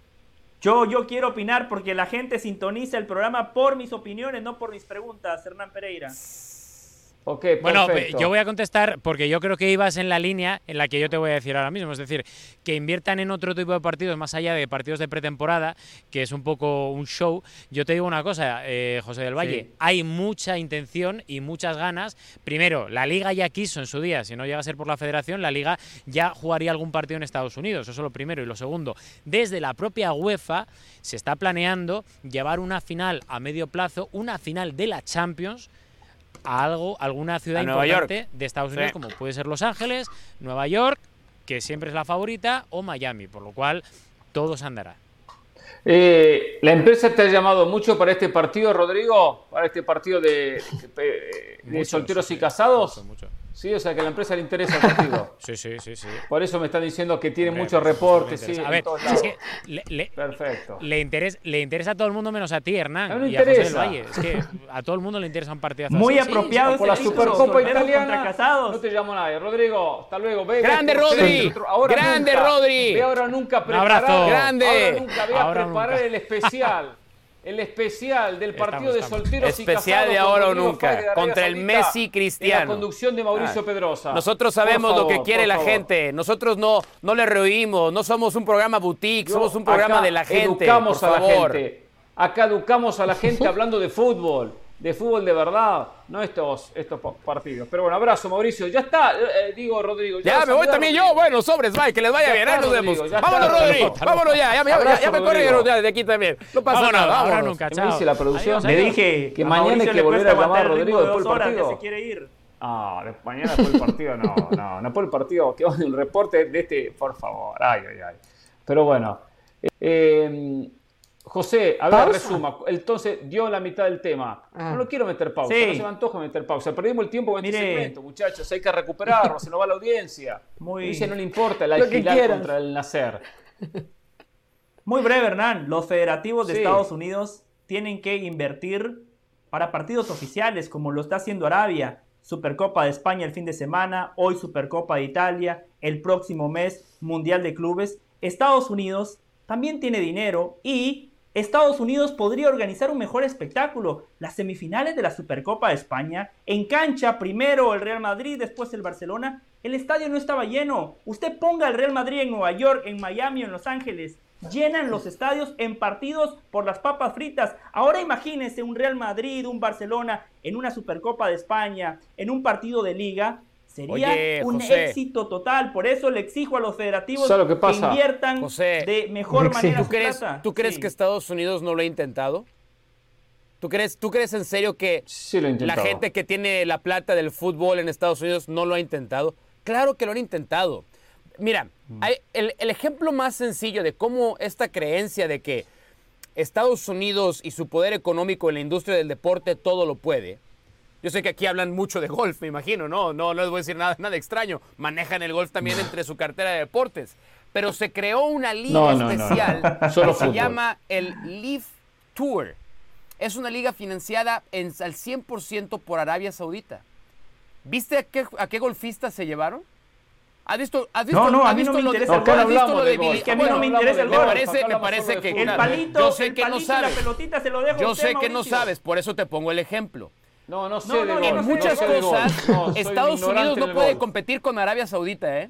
Yo, yo quiero opinar porque la gente sintoniza el programa por mis opiniones, no por mis preguntas, Hernán Pereira bueno, yo voy a contestar porque yo creo que ibas en la línea en la que yo te voy a decir ahora mismo, es decir, que inviertan en otro tipo de partidos más allá de partidos de pretemporada, que es un poco un show. Yo te digo una cosa, eh, José del Valle, hay mucha intención y muchas ganas. Primero, la liga ya quiso en su día, si no llega a ser por la federación, la liga ya jugaría algún partido en Estados Unidos, eso es lo primero. Y lo segundo, desde la propia UEFA se está planeando llevar una final a medio plazo, una final de la Champions a algo, alguna ciudad importante de Estados Unidos, como puede ser Los Ángeles, Nueva York, que siempre es la favorita, o Miami, por lo cual todo se andará. Eh, ¿La empresa te ha llamado mucho para este partido, Rodrigo? ¿Para este partido de, solteros y casados? Sí, o sea que a la empresa le interesa el partido. sí, sí, sí, sí. Por eso me están diciendo que tiene muchos reportes. Sí, a ver, es que le, Perfecto. Le interesa, le interesa a todo el mundo menos a ti, Hernán. y a José del Valle. Es que a todo el mundo le interesa un partido Muy apropiado. por la Supercopa Italiana. No te llamo nadie. Rodrigo, hasta luego. Ve, Grande Rodri. Grande Rodri. Ve ahora nunca preparar. abrazo. Grande. Ahora nunca ve a preparar el especial. el especial del partido de solteros y Especial de ahora o nunca, contra el Messi Cristiano. la conducción de Mauricio ah. Pedrosa. Nosotros sabemos lo que quiere la gente. Nosotros no, no le rehuimos. No somos un programa boutique, somos un programa de la gente. Educamos a la gente. Acá educamos a la gente hablando de fútbol de fútbol de verdad, no estos, estos partidos. Pero bueno, abrazo, Mauricio. Ya está, eh, digo, Rodrigo. Ya, me voy también yo. Bueno, sobres, bye, que les vaya bien. Ahí nos vemos. Vámonos, Rodrigo. Vámonos ya. Ya, ya, ya me corrieron de aquí también. No pasa nada. Ahora nunca, chao. dice la producción? Le dije que mañana hay que volver a llamar a Rodrigo después del partido. se quiere ir. Ah, mañana después del partido no, no, no después del partido, que un reporte de este, por favor, ay, ay, ay. Pero bueno, eh, José, a ver, resuma. Entonces, dio la mitad del tema. Ah. No lo quiero meter pausa, no se me antoja meter pausa. Perdimos el tiempo con este segmento, muchachos. Hay que recuperarlo, se nos va la audiencia. Muy... Dice, no le importa el alquilar contra el nacer. Muy breve, Hernán. Los federativos de Estados Unidos tienen que invertir para partidos oficiales, como lo está haciendo Arabia. Supercopa de España el fin de semana, hoy Supercopa de Italia, el próximo mes Mundial de Clubes. Estados Unidos también tiene dinero y Estados Unidos podría organizar un mejor espectáculo. Las semifinales de la Supercopa de España, en cancha, primero el Real Madrid, después el Barcelona. El estadio no estaba lleno. Usted ponga el Real Madrid en Nueva York, en Miami en Los Ángeles llenan los estadios en partidos por las papas fritas. Ahora imagínense un Real Madrid, un Barcelona en una Supercopa de España, en un partido de liga. Sería un éxito total. Por eso le exijo a los federativos que, inviertan de mejor manera. ¿Tú crees, ¿tú crees que Estados Unidos no lo ha intentado? ¿Tú crees, ¿Tú crees en serio que la gente que tiene la plata del fútbol en Estados Unidos no lo ha intentado? Claro que lo han intentado. Mira, mm. el, ejemplo más sencillo de cómo esta creencia de que Estados Unidos y su poder económico en la industria del deporte todo lo puede. Yo sé que aquí hablan mucho de golf, me imagino, ¿no? No, no les voy a decir nada, nada extraño. Manejan el golf también entre su cartera de deportes. Pero se creó una liga especial que se llama el Leaf Tour. Es una liga financiada en, al 100% por Arabia Saudita. ¿Viste a qué, a qué golfistas se llevaron? ¿Has visto, has visto, no, no, a mí no me interesa el gol. ¿Has visto lo de Billy? que a mí no me interesa el. Me parece, me parece que el palito, yo sé que no sabes. la pelotita se lo dejo Yo sé que no sabes, por eso te pongo el ejemplo. No, no sé. en muchas cosas, Estados Unidos no puede competir con Arabia Saudita, ¿eh?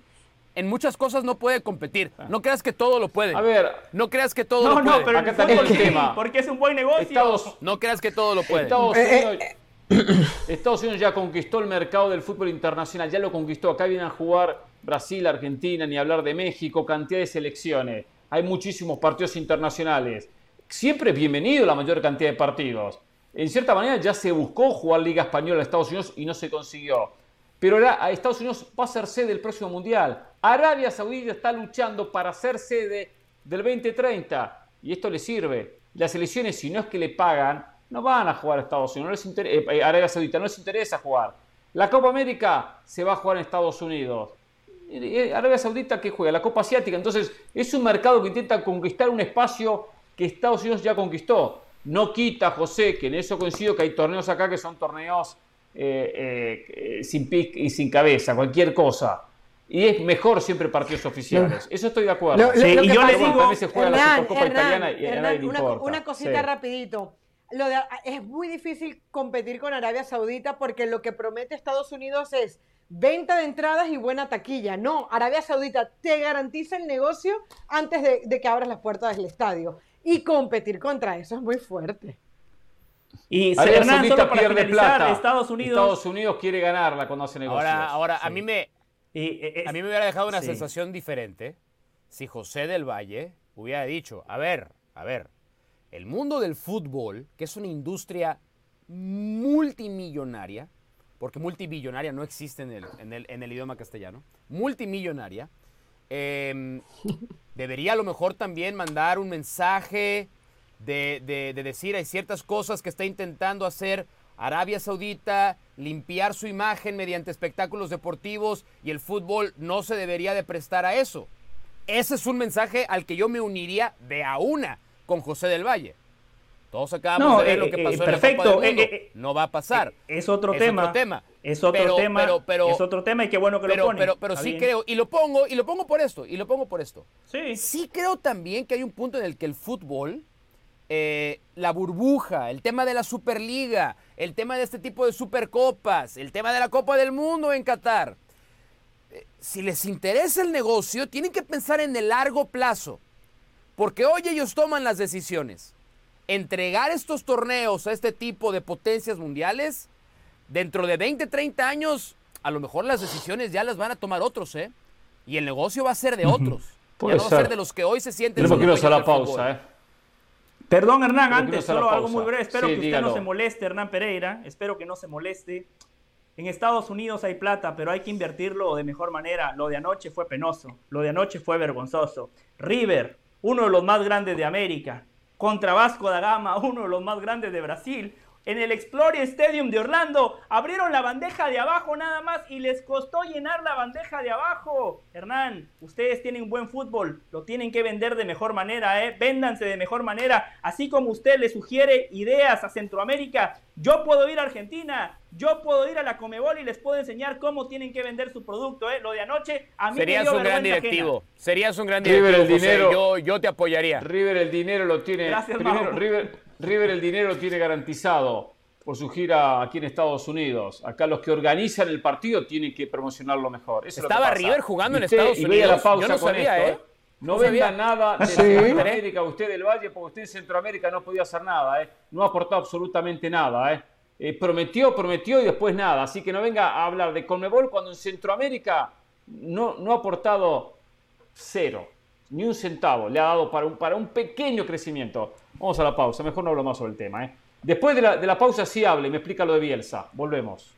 En muchas cosas no puede competir. No creas que todo lo puede. A ver. No creas que todo lo puede. No, pero Acá el tema. Porque es un buen negocio. no creas que todo lo puede. Estados eh, Unidos, eh, Estados Unidos ya conquistó el mercado del fútbol internacional. Ya lo conquistó. Acá vienen a jugar Brasil, Argentina, ni hablar de México, cantidad de selecciones. Hay muchísimos partidos internacionales. Siempre es bienvenido la mayor cantidad de partidos. En cierta manera ya se buscó jugar Liga Española a Estados Unidos y no se consiguió. Pero ahora Estados Unidos va a ser sede del próximo Mundial. Arabia Saudita está luchando para ser sede del 2030 y esto le sirve. Las elecciones, si no es que le pagan, no van a jugar a Estados Unidos. No les eh, Arabia Saudita no les interesa jugar. La Copa América se va a jugar en Estados Unidos. Arabia Saudita que juega la Copa Asiática, entonces es un mercado que intenta conquistar un espacio que Estados Unidos ya conquistó. No quita, José, que en eso coincido que hay torneos acá que son torneos eh, eh, sin pic y sin cabeza, cualquier cosa. Y es mejor siempre partidos oficiales. Eso estoy de acuerdo. y yo le digo, también se juega la Supercopa Italiana y a nadie una, una, cosita rapidito. Lo de, es muy difícil competir con Arabia Saudita porque lo que promete Estados Unidos es venta de entradas y buena taquilla. No, Arabia Saudita te garantiza el negocio antes de, que abras las puertas del estadio. Y competir contra eso es muy fuerte. Y Arabia Saudita pierde plata. Estados Unidos... Estados Unidos quiere ganarla cuando hace negocios. Ahora, ahora a, mí me, eh, a mí me hubiera dejado una sensación diferente si José del Valle hubiera dicho, a ver, a ver, el mundo del fútbol, que es una industria multimillonaria, porque multibillonaria no existe en el, en el, idioma castellano, multimillonaria, em, debería a lo mejor también mandar un mensaje de, de, decir hay ciertas cosas que está intentando hacer Arabia Saudita, limpiar su imagen mediante espectáculos deportivos y el fútbol no se debería de prestar a eso. Ese es un mensaje al que yo me uniría de a una con José del Valle. Todos acabamos de ver lo que eh, pasó en perfecto. la Copa del eh, no va a pasar. Es otro tema. Otro tema. Es otro tema. Pero, es otro tema y qué bueno que lo pone. Pero, pero sí creo, y lo pongo, y lo pongo por esto, y lo pongo por esto. Sí. Sí creo también que hay un punto en el que el fútbol, eh, la burbuja, el tema de la Superliga, el tema de este tipo de Supercopas, el tema de la Copa del Mundo en Qatar. si les interesa el negocio, tienen que pensar en el largo plazo. Porque hoy ellos toman las decisiones entregar estos torneos a este tipo de potencias mundiales, dentro de 20, 30 años, a lo mejor las decisiones ya las van a tomar otros, ¿eh? Y el negocio va a ser de otros. ya no va a ser de los que hoy se sienten. Yo quiero hacer la pausa, ¿eh? Perdón, Hernán, antes, solo algo muy breve. Espero que usted no se moleste, Hernán Pereira. Espero que no se moleste. En Estados Unidos hay plata, pero hay que invertirlo de mejor manera. Lo de anoche fue penoso. Lo de anoche fue vergonzoso. River, uno de los más grandes de América, contra Vasco da Gama, uno de los más grandes de Brasil en el Explorer Stadium de Orlando. Abrieron la bandeja de abajo nada más y les costó llenar la bandeja de abajo. Hernán, ustedes tienen buen fútbol, lo tienen que vender de mejor manera, ¿eh? Véndanse de mejor manera. Así como usted le sugiere ideas a Centroamérica, yo puedo ir a Argentina, yo puedo ir a la Comebol y les puedo enseñar cómo tienen que vender su producto, ¿eh? Lo de anoche a mí Serías me dio un gran directivo. Serías un gran directivo. River el dinero, yo, yo te apoyaría. River el dinero lo tiene. Gracias, primero, River, River el dinero lo tiene garantizado por su gira aquí en Estados Unidos. Acá los que organizan el partido tienen que promocionarlo mejor. Estaba River jugando en Estados Unidos. La pausa Yo no sabía, esto, ¿eh? ¿eh? No, venda nada de Centroamérica, usted del Valle, porque usted en Centroamérica no podía hacer nada, ¿eh? No ha aportado absolutamente nada, ¿eh? ¿eh? prometió, prometió y después nada. Así que no venga a hablar de Conmebol cuando en Centroamérica no, no ha aportado cero, ni un centavo. Le ha dado para un, para un pequeño crecimiento. Vamos a la pausa, mejor no hablo más sobre el tema, ¿eh? Después de la, de la pausa sí hable y me explica lo de Bielsa. Volvemos.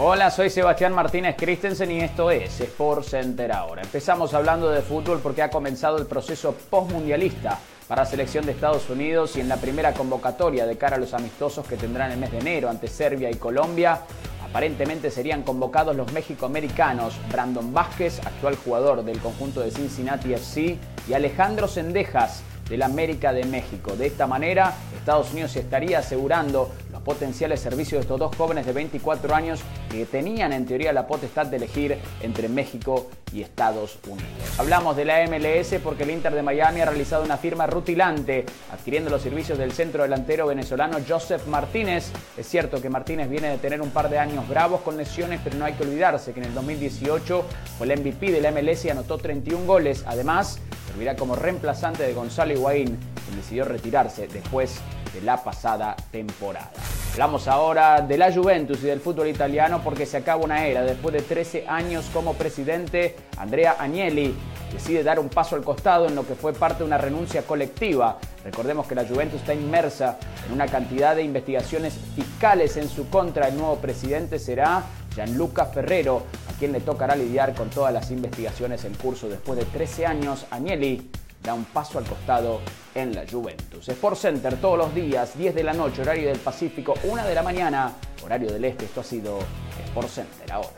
Hola, soy Sebastián Martínez Christensen y esto es Sport Center ahora. Empezamos hablando de fútbol porque ha comenzado el proceso postmundialista para selección de Estados Unidos y en la primera convocatoria de cara a los amistosos que tendrán el mes de enero ante Serbia y Colombia. Aparentemente serían convocados los mexicoamericanos Brandon Vázquez, actual jugador del conjunto de Cincinnati FC, y Alejandro Sendejas, del América de México. De esta manera, Estados Unidos estaría asegurando los potenciales servicios de estos dos jóvenes de 24 años que tenían en teoría la potestad de elegir entre México y Estados Unidos. Hablamos de la MLS porque el Inter de Miami ha realizado una firma rutilante adquiriendo los servicios del centro delantero venezolano Joseph Martínez. Es cierto que Martínez viene de tener un par de años bravos con lesiones, pero no hay que olvidarse que en el 2018 fue el MVP de la MLS y anotó 31 goles. Además, servirá como reemplazante de Gonzalo Higuaín, quien decidió retirarse después de la pasada temporada. Hablamos ahora de la Juventus y del fútbol italiano porque se acaba una era. Después de 13 años como presidente, Andrea Agnelli decide dar un paso al costado en lo que fue parte de una renuncia colectiva. Recordemos que la Juventus está inmersa en una cantidad de investigaciones fiscales en su contra. El nuevo presidente será Gianluca Ferrero, quien le tocará lidiar con todas las investigaciones en curso. Después de 13 años, Agnelli da un paso al costado en la Juventus. Sport Center todos los días, 10 de la noche, horario del Pacífico, 1 de la mañana, horario del Este. Esto ha sido Sport Center ahora.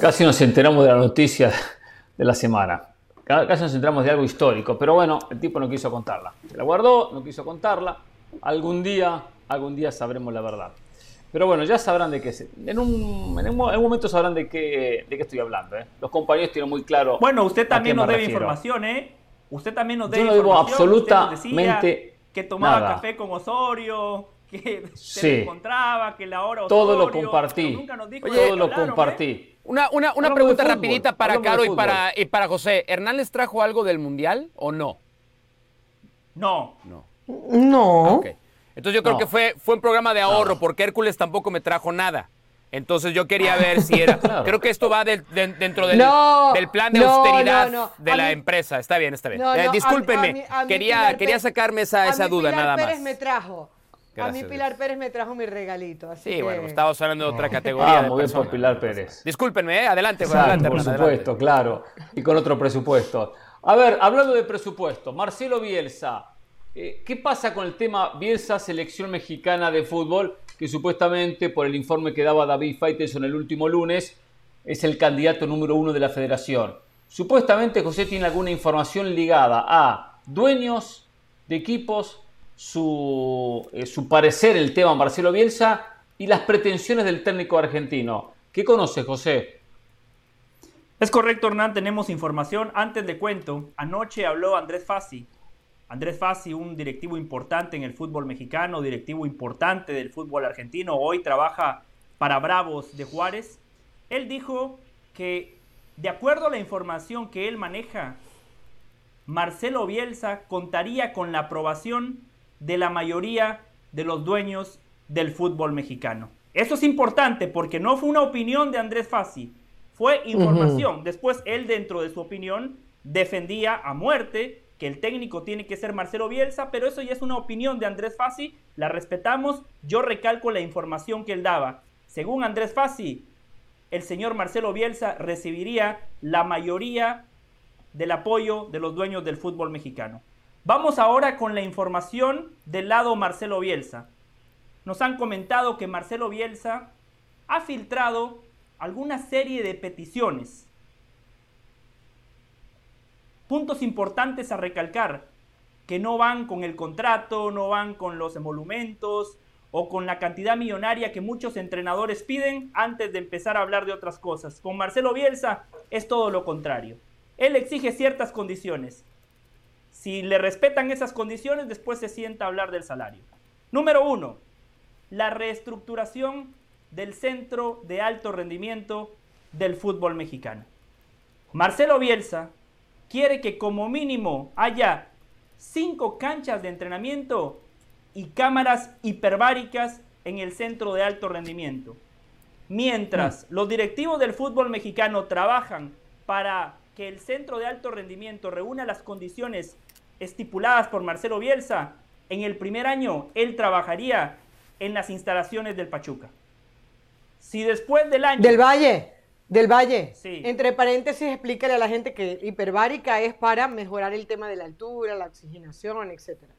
Casi nos enteramos de la noticia de la semana. Casi nos enteramos de algo histórico, pero bueno, el tipo no quiso contarla. Se la guardó, no quiso contarla Algún día, algún día sabremos la verdad. Pero bueno, ya sabrán de qué en un, en un, momento sabrán de qué, de qué estoy hablando. ¿eh? Los compañeros tienen muy claro. Bueno, usted también nos debe información, ¿eh? Usted también nos debe Yo no debo absolutamente que tomaba café con Osorio, que se encontraba, que la hora Todo lo compartí. todo lo compartí. Una, una, una pregunta rapidita para Caro y para, y para José. ¿Hernán les trajo algo del Mundial o no? No. No. No. Ah, Entonces yo creo que fue, fue un programa de ahorro, porque Hércules tampoco me trajo nada. Entonces yo quería ver si era. Creo que esto va dentro del, del, plan de austeridad de la empresa. Está bien, está bien. Eh, discúlpenme. quería, quería sacarme esa, esa duda nada más. Pérez me trajo. A mí Pilar Pérez me trajo mi regalito. sí, bueno, estamos hablando de otra categoría. Ah, muy bien por Pilar Pérez. Discúlpenme, ¿eh? adelante, adelante. Por supuesto, claro. Y con otro presupuesto. A ver, hablando de presupuesto, Marcelo Bielsa eh, ¿Qué pasa con el tema Bielsa, selección mexicana de fútbol, que supuestamente, por el informe que daba David Faitelson el último lunes, es el candidato número uno de la federación? Supuestamente José tiene alguna información ligada a dueños de equipos, su, eh, su parecer el tema Marcelo Bielsa y las pretensiones del técnico argentino. ¿Qué conoce José? Es correcto, Hernán, tenemos información. Antes de cuento, anoche habló Andrés Fassi, Andrés Fassi, un directivo importante en el fútbol mexicano, directivo importante del fútbol argentino, hoy trabaja para Bravos de Juárez. Él dijo que, de acuerdo a la información que él maneja, Marcelo Bielsa contaría con la aprobación de la mayoría de los dueños del fútbol mexicano. Eso es importante porque no fue una opinión de Andrés Fassi, fue información. Después él dentro de su opinión defendía a muerte que el técnico tiene que ser Marcelo Bielsa, pero eso ya es una opinión de Andrés Fassi, la respetamos, yo recalco la información que él daba. Según Andrés Fassi, el señor Marcelo Bielsa recibiría la mayoría del apoyo de los dueños del fútbol mexicano. Vamos ahora con la información del lado Marcelo Bielsa. Nos han comentado que Marcelo Bielsa ha filtrado alguna serie de peticiones. Puntos importantes a recalcar, que no van con el contrato, no van con los emolumentos o con la cantidad millonaria que muchos entrenadores piden antes de empezar a hablar de otras cosas. Con Marcelo Bielsa es todo lo contrario. Él exige ciertas condiciones. Si le respetan esas condiciones, después se sienta a hablar del salario. Número uno, la reestructuración del centro de alto rendimiento del fútbol mexicano. Marcelo Bielsa quiere que como mínimo haya cinco canchas de entrenamiento y cámaras hiperbáricas en el centro de alto rendimiento. Mientras mm. los directivos del fútbol mexicano trabajan para que el centro de alto rendimiento reúna las condiciones estipuladas por Marcelo Bielsa, en el primer año él trabajaría en las instalaciones del Pachuca. Si después del año... Del Valle, del Valle. Sí. Entre paréntesis, explícale a la gente que hiperbárica es para mejorar el tema de la altura, la oxigenación, etcétera.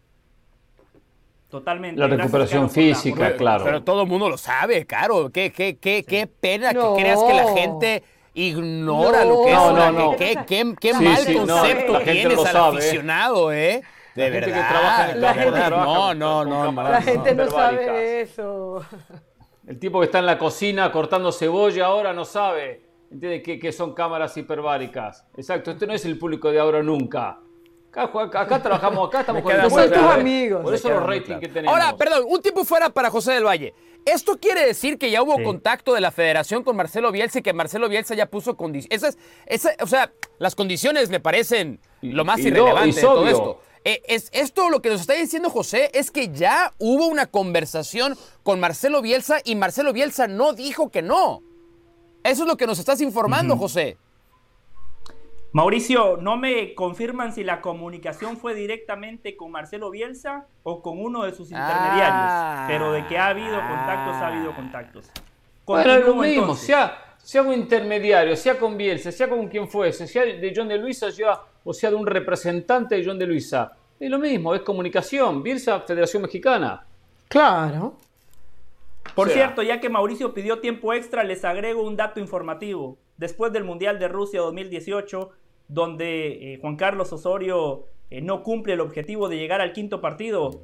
Totalmente. La recuperación física, claro. Pero todo el mundo lo sabe, Caro. Qué, qué, qué, qué pena que creas que la gente ignora lo que es. No, no, Qué, qué, qué mal concepto tienes al aficionado, ¿eh? De verdad. que trabaja en la gente, no, no, no, La gente no sabe eso. El tipo que está en la cocina cortando cebolla ahora no sabe. ¿Entiendes? Que, son cámaras hiperbáricas. Exacto, este no es el público de ahora nunca. Acá, trabajamos, acá estamos con tus amigos. Por eso los ratings que tenemos. Ahora, perdón, un tiempo fuera para José del Valle. ¿Esto quiere decir que ya hubo contacto de la federación con Marcelo Bielsa y que Marcelo Bielsa ya puso condiciones? o sea, las condiciones me parecen lo más irrelevante de todo esto. Eh, es, esto lo que nos está diciendo José es que ya hubo una conversación con Marcelo Bielsa y Marcelo Bielsa no dijo que no. Eso es lo que nos estás informando, José. Mauricio, no me confirman si la comunicación fue directamente con Marcelo Bielsa o con uno de sus intermediarios, ah. pero de que ha habido contactos, ha habido contactos. Bueno, lo mismo, sea, sea un intermediario, sea con Bielsa, sea con quien fuese, sea de John de Luisa o sea de un representante de John de Luisa, es lo mismo, es comunicación, Bielsa, Federación Mexicana. Claro. Por cierto, ya que Mauricio pidió tiempo extra, les agrego un dato informativo. Después del Mundial de Rusia 2018, donde eh, Juan Carlos Osorio eh, no cumple el objetivo de llegar al quinto partido.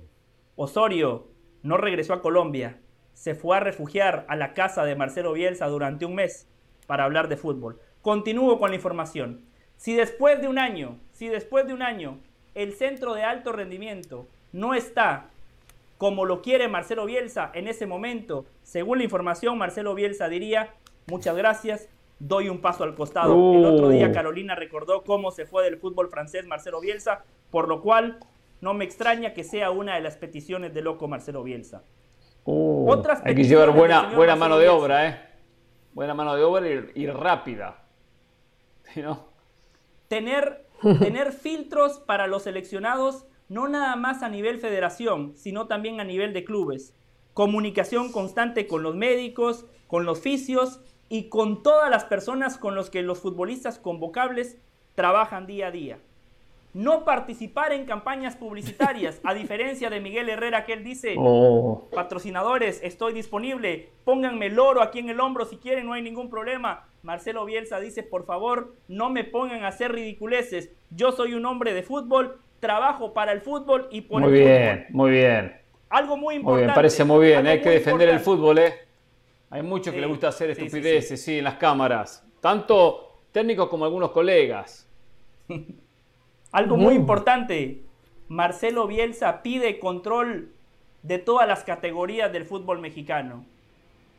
Osorio no regresó a Colombia, se fue a refugiar a la casa de Marcelo Bielsa durante un mes para hablar de fútbol. Continúo con la información. Si después de un año, si después de un año el centro de alto rendimiento no está como lo quiere Marcelo Bielsa en ese momento, según la información, Marcelo Bielsa diría, muchas gracias, doy un paso al costado. El otro día uh. Carolina recordó cómo se fue del fútbol francés Marcelo Bielsa, por lo cual no me extraña que sea una de las peticiones de loco Marcelo Bielsa. Uh, Otras hay que llevar buena, buena mano de obra, ¿eh? Buena mano de obra y, rápida. Tener, tener filtros para los seleccionados, no nada más a nivel federación, sino también a nivel de clubes. Comunicación constante con los médicos, con los fisios y con todas las personas con los que los futbolistas convocables trabajan día a día. No participar en campañas publicitarias, a diferencia de Miguel Herrera que él dice, oh. patrocinadores, estoy disponible, pónganme el oro aquí en el hombro si quieren, no hay ningún problema. Marcelo Bielsa dice, por favor, no me pongan a hacer ridiculeces, yo soy un hombre de fútbol, trabajo para el fútbol y por muy el bien, Muy bien, Algo muy importante. Muy bien, parece muy bien, hay que defender el fútbol, ¿eh? Hay muchos que les gusta hacer estupideces, sí, en las cámaras. Tanto técnicos como algunos colegas. Algo muy importante. Marcelo Bielsa pide control de todas las categorías del fútbol mexicano.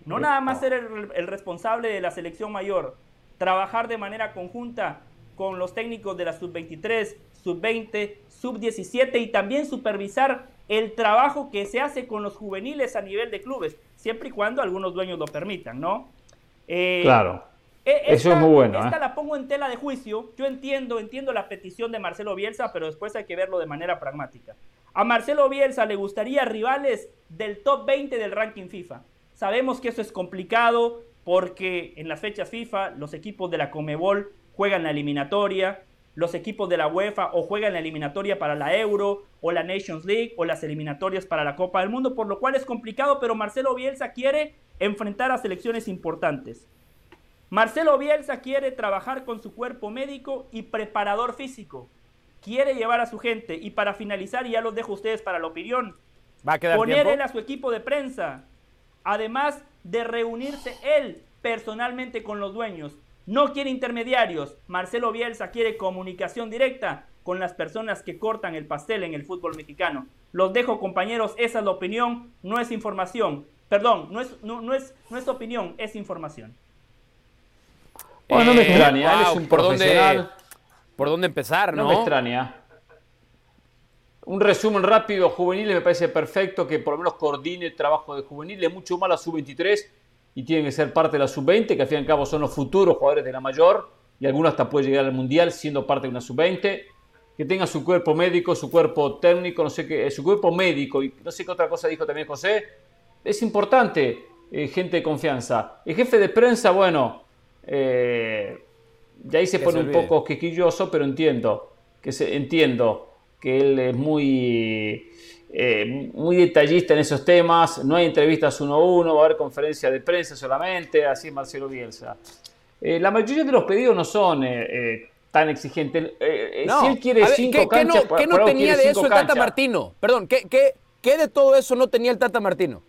No nada más ser el, responsable de la selección mayor, trabajar de manera conjunta con los técnicos de la sub-23, sub-20, sub-17 y también supervisar el trabajo que se hace con los juveniles a nivel de clubes. Siempre y cuando algunos dueños lo permitan, ¿no? Eh, claro. E, Eso es muy bueno. Esta ¿eh? la pongo en tela de juicio. Yo entiendo, entiendo la petición de Marcelo Bielsa, pero después hay que verlo de manera pragmática. A Marcelo Bielsa le gustaría rivales del top 20 del ranking FIFA. Sabemos que eso es complicado porque en las fechas FIFA los equipos de la Comebol juegan la eliminatoria, los equipos de la UEFA o juegan la eliminatoria para la Euro o la Nations League o las eliminatorias para la Copa del Mundo, por lo cual es complicado, pero Marcelo Bielsa quiere enfrentar a selecciones importantes. Marcelo Bielsa quiere trabajar con su cuerpo médico y preparador físico. Quiere llevar a su gente y para finalizar, y ya los dejo a ustedes para la opinión, ¿Va a quedar poner él a su equipo de prensa, además de reunirse él personalmente con los dueños no quiere intermediarios. Marcelo Bielsa quiere comunicación directa con las personas que cortan el pastel en el fútbol mexicano. Los dejo, compañeros, esa es la opinión, no es información. Perdón, no es, no, es, no es opinión, es información. Bueno, no me eh, extraña, es un ¿por Dónde, ¿Por dónde empezar, no? No me extraña. Un resumen rápido, juveniles me parece perfecto que por lo menos coordine el trabajo de juveniles, mucho más la sub-23 y tienen que ser parte de la sub-20, que al fin y al cabo son los futuros jugadores de la mayor, y algunos hasta puede llegar al mundial siendo parte de una sub-20, que tenga su cuerpo médico, su cuerpo técnico, no sé qué, su cuerpo médico, y no sé qué otra cosa dijo también José, es importante, eh, gente de confianza. El jefe de prensa, bueno, eh, ya ahí se pone un poco quisquilloso, pero entiendo, que se, entiendo que él es muy eh, muy detallista en esos temas, no hay entrevistas uno a uno, va a haber conferencias de prensa solamente, así es Marcelo Bielsa. Eh, la mayoría de los pedidos no son eh, tan exigentes. si él quiere cinco ¿qué, canchas, ¿qué no, tenía de eso el Tata Martino? Perdón, ¿qué, qué, ¿qué de todo eso no tenía el Tata Martino?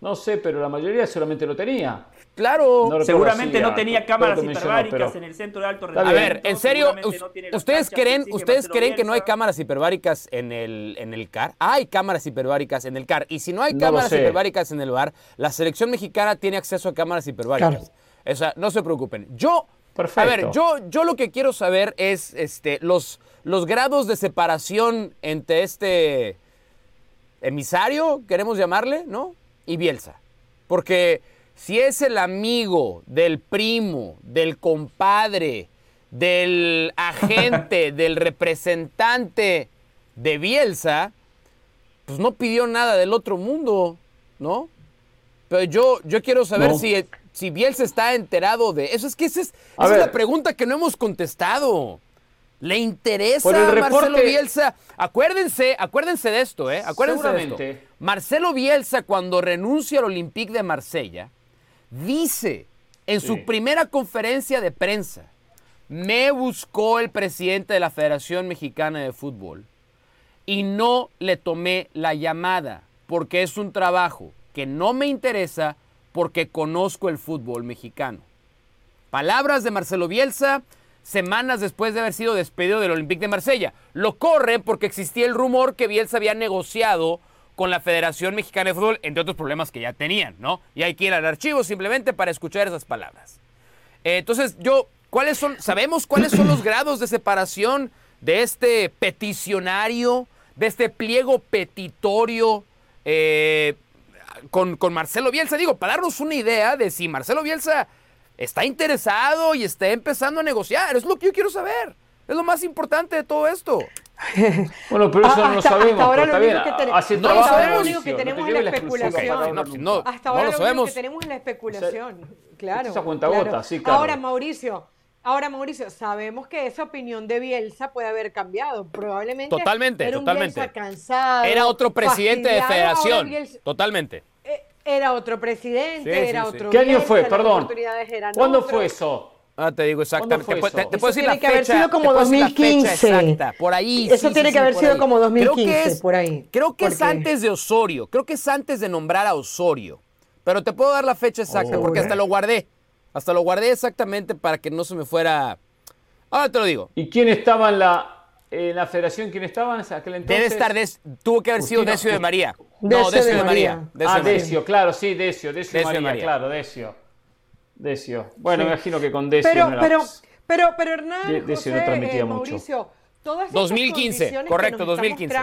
No sé, pero la mayoría solamente lo tenía. Claro, seguramente no tenía cámaras hiperbáricas en el centro de alto rendimiento. A ver, en serio, ¿ustedes creen, ¿ustedes creen que no hay cámaras hiperbáricas en el, en el CAR? Hay cámaras hiperbáricas en el CAR. Y si no hay cámaras hiperbáricas en el VAR, la selección mexicana tiene acceso a cámaras hiperbáricas. O sea, no se preocupen. Yo, a ver, yo, yo lo que quiero saber es este, los, los grados de separación entre este emisario, queremos llamarle, ¿no? Y Bielsa. Porque si es el amigo del primo, del compadre, del agente, del representante de Bielsa, pues no pidió nada del otro mundo, ¿no? Pero yo, yo quiero saber si, si Bielsa está enterado de eso. Es que esa es, la pregunta que no hemos contestado. ¿Le interesa a Marcelo Bielsa? Acuérdense, acuérdense de esto, ¿eh? Acuérdense de esto. Marcelo Bielsa, cuando renuncia al Olympique de Marsella, dice en su primera conferencia de prensa, me buscó el presidente de la Federación Mexicana de Fútbol y no le tomé la llamada porque es un trabajo que no me interesa porque conozco el fútbol mexicano. Palabras de Marcelo Bielsa semanas después de haber sido despedido del Olympique de Marsella. Lo corre porque existía el rumor que Bielsa había negociado con la Federación Mexicana de Fútbol, entre otros problemas que ya tenían, ¿no? Y hay que ir al archivo simplemente para escuchar esas palabras. Eh, entonces, yo, ¿cuáles son, sabemos cuáles son los grados de separación de este peticionario, de este pliego petitorio eh, con, con Marcelo Bielsa? Digo, para darnos una idea de si Marcelo Bielsa está interesado y está empezando a negociar. Es lo que yo quiero saber. Es lo más importante de todo esto. Bueno, pero eso no lo sabemos. Hasta ahora lo único que, tenemos es la especulación. hasta ahora lo, único que tenemos es la especulación. Claro. Esa cuenta gota, sí, claro. Ahora, Mauricio, Ahora, Mauricio, sabemos que esa opinión de Bielsa puede haber cambiado. Probablemente totalmente, era un totalmente. Bielsa cansado. Era otro presidente de federación. Totalmente. Eh, era otro presidente, era otro. ¿Qué año fue? Perdón. ¿Cuándo fue eso? Ah, te digo exactamente. Te, te, puedo decir la fecha. Tiene que haber sido como 2015. Exacta, por ahí. Eso tiene que haber sido como 2015, creo que es, por ahí. Creo que es antes de Osorio. Creo que es antes de nombrar a Osorio. Pero te puedo dar la fecha exacta porque hasta lo guardé. Hasta lo guardé exactamente para que no se me fuera. Ahora te lo digo. ¿Y quién estaba en la, en la federación? ¿Quién estaba en aquel entonces? Debe estar. Des, tuvo que haber sido Decio de María. no, Decio de, María. ah, Decio, claro, sí, Decio. Decio, de María, claro, Decio. Decio. Bueno, me imagino que con Decio. Pero, pero, pero, pero Hernán, Decio José, no transmitía eh, mucho. Mauricio, todas 2015, correcto, 2015.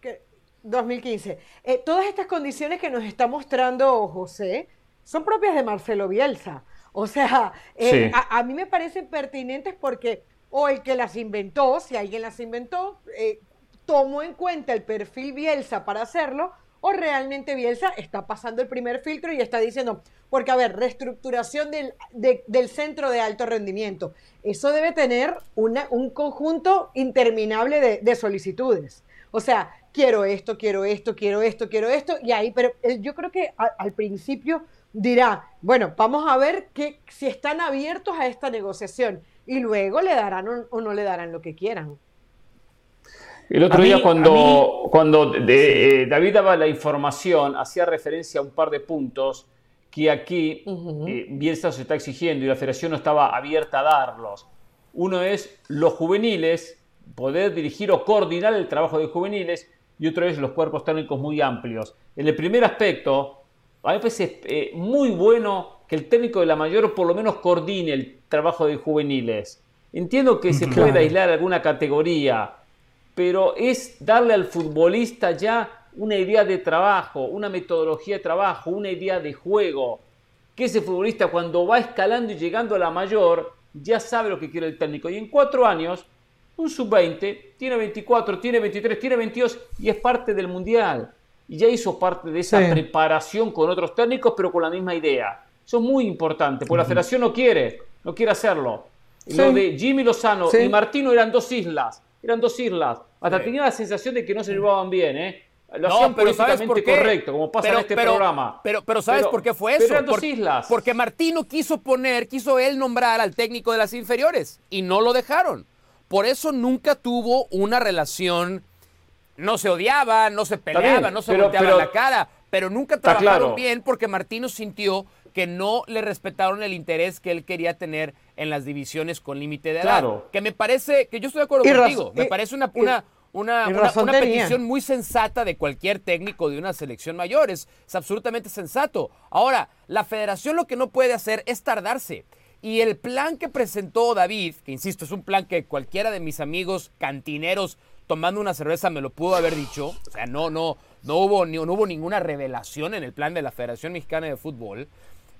Que, 2015. Eh, todas estas condiciones que nos está mostrando José son propias de Marcelo Bielsa. O sea, eh, a, mí me parecen pertinentes porque o el que las inventó, si alguien las inventó, eh, tomó en cuenta el perfil Bielsa para hacerlo, o realmente Bielsa está pasando el primer filtro y está diciendo, porque a ver, reestructuración del, del centro de alto rendimiento, eso debe tener una, un conjunto interminable de, de solicitudes. O sea, quiero esto, quiero esto, quiero esto, quiero esto, y ahí, pero yo creo que al principio dirá, bueno, vamos a ver que, si están abiertos a esta negociación y luego le darán o, no le darán lo que quieran. El otro día cuando, cuando eh, David daba la información, hacía referencia a un par de puntos que aquí eh, Bielsa se está exigiendo y la federación no estaba abierta a darlos. Uno es los juveniles, poder dirigir o coordinar el trabajo de juveniles, y otro es los cuerpos técnicos muy amplios. En el primer aspecto, a mí me parece eh, muy bueno que el técnico de la mayor por lo menos coordine el trabajo de juveniles. Entiendo que se puede aislar alguna categoría, pero es darle al futbolista ya una idea de trabajo, una metodología de trabajo, una idea de juego. Que ese futbolista cuando va escalando y llegando a la mayor ya sabe lo que quiere el técnico. Y en cuatro años, un sub-20 tiene 24, tiene 23, tiene 22 y es parte del mundial y ya hizo parte de esa preparación con otros técnicos, pero con la misma idea. Eso es muy importante, porque la federación no quiere, no quiere hacerlo. Lo de Jimmy Lozano y Martino eran dos islas, eran dos islas. Hasta tenía la sensación de que no se llevaban bien, ¿eh? Lo hacían pero políticamente correcto, como pasa en este programa. Pero, pero ¿sabes por qué fue eso? Eran dos islas. Porque Martino quiso poner, quiso él nombrar al técnico de las inferiores y no lo dejaron. Por eso nunca tuvo una relación no se odiaban, no se peleaban, no se volteaban la cara, pero nunca trabajaron bien porque Martino sintió que no le respetaron el interés que él quería tener en las divisiones con límite de edad. Que me parece, que yo estoy de acuerdo contigo, me parece una, una, una, una, petición muy sensata de cualquier técnico de una selección mayor, es, es absolutamente sensato. Ahora, la federación lo que no puede hacer es tardarse. Y el plan que presentó David, que insisto, es un plan que cualquiera de mis amigos cantineros tomando una cerveza me lo pudo haber dicho. O sea, no, no, no hubo, no hubo ninguna revelación en el plan de la Federación Mexicana de Fútbol.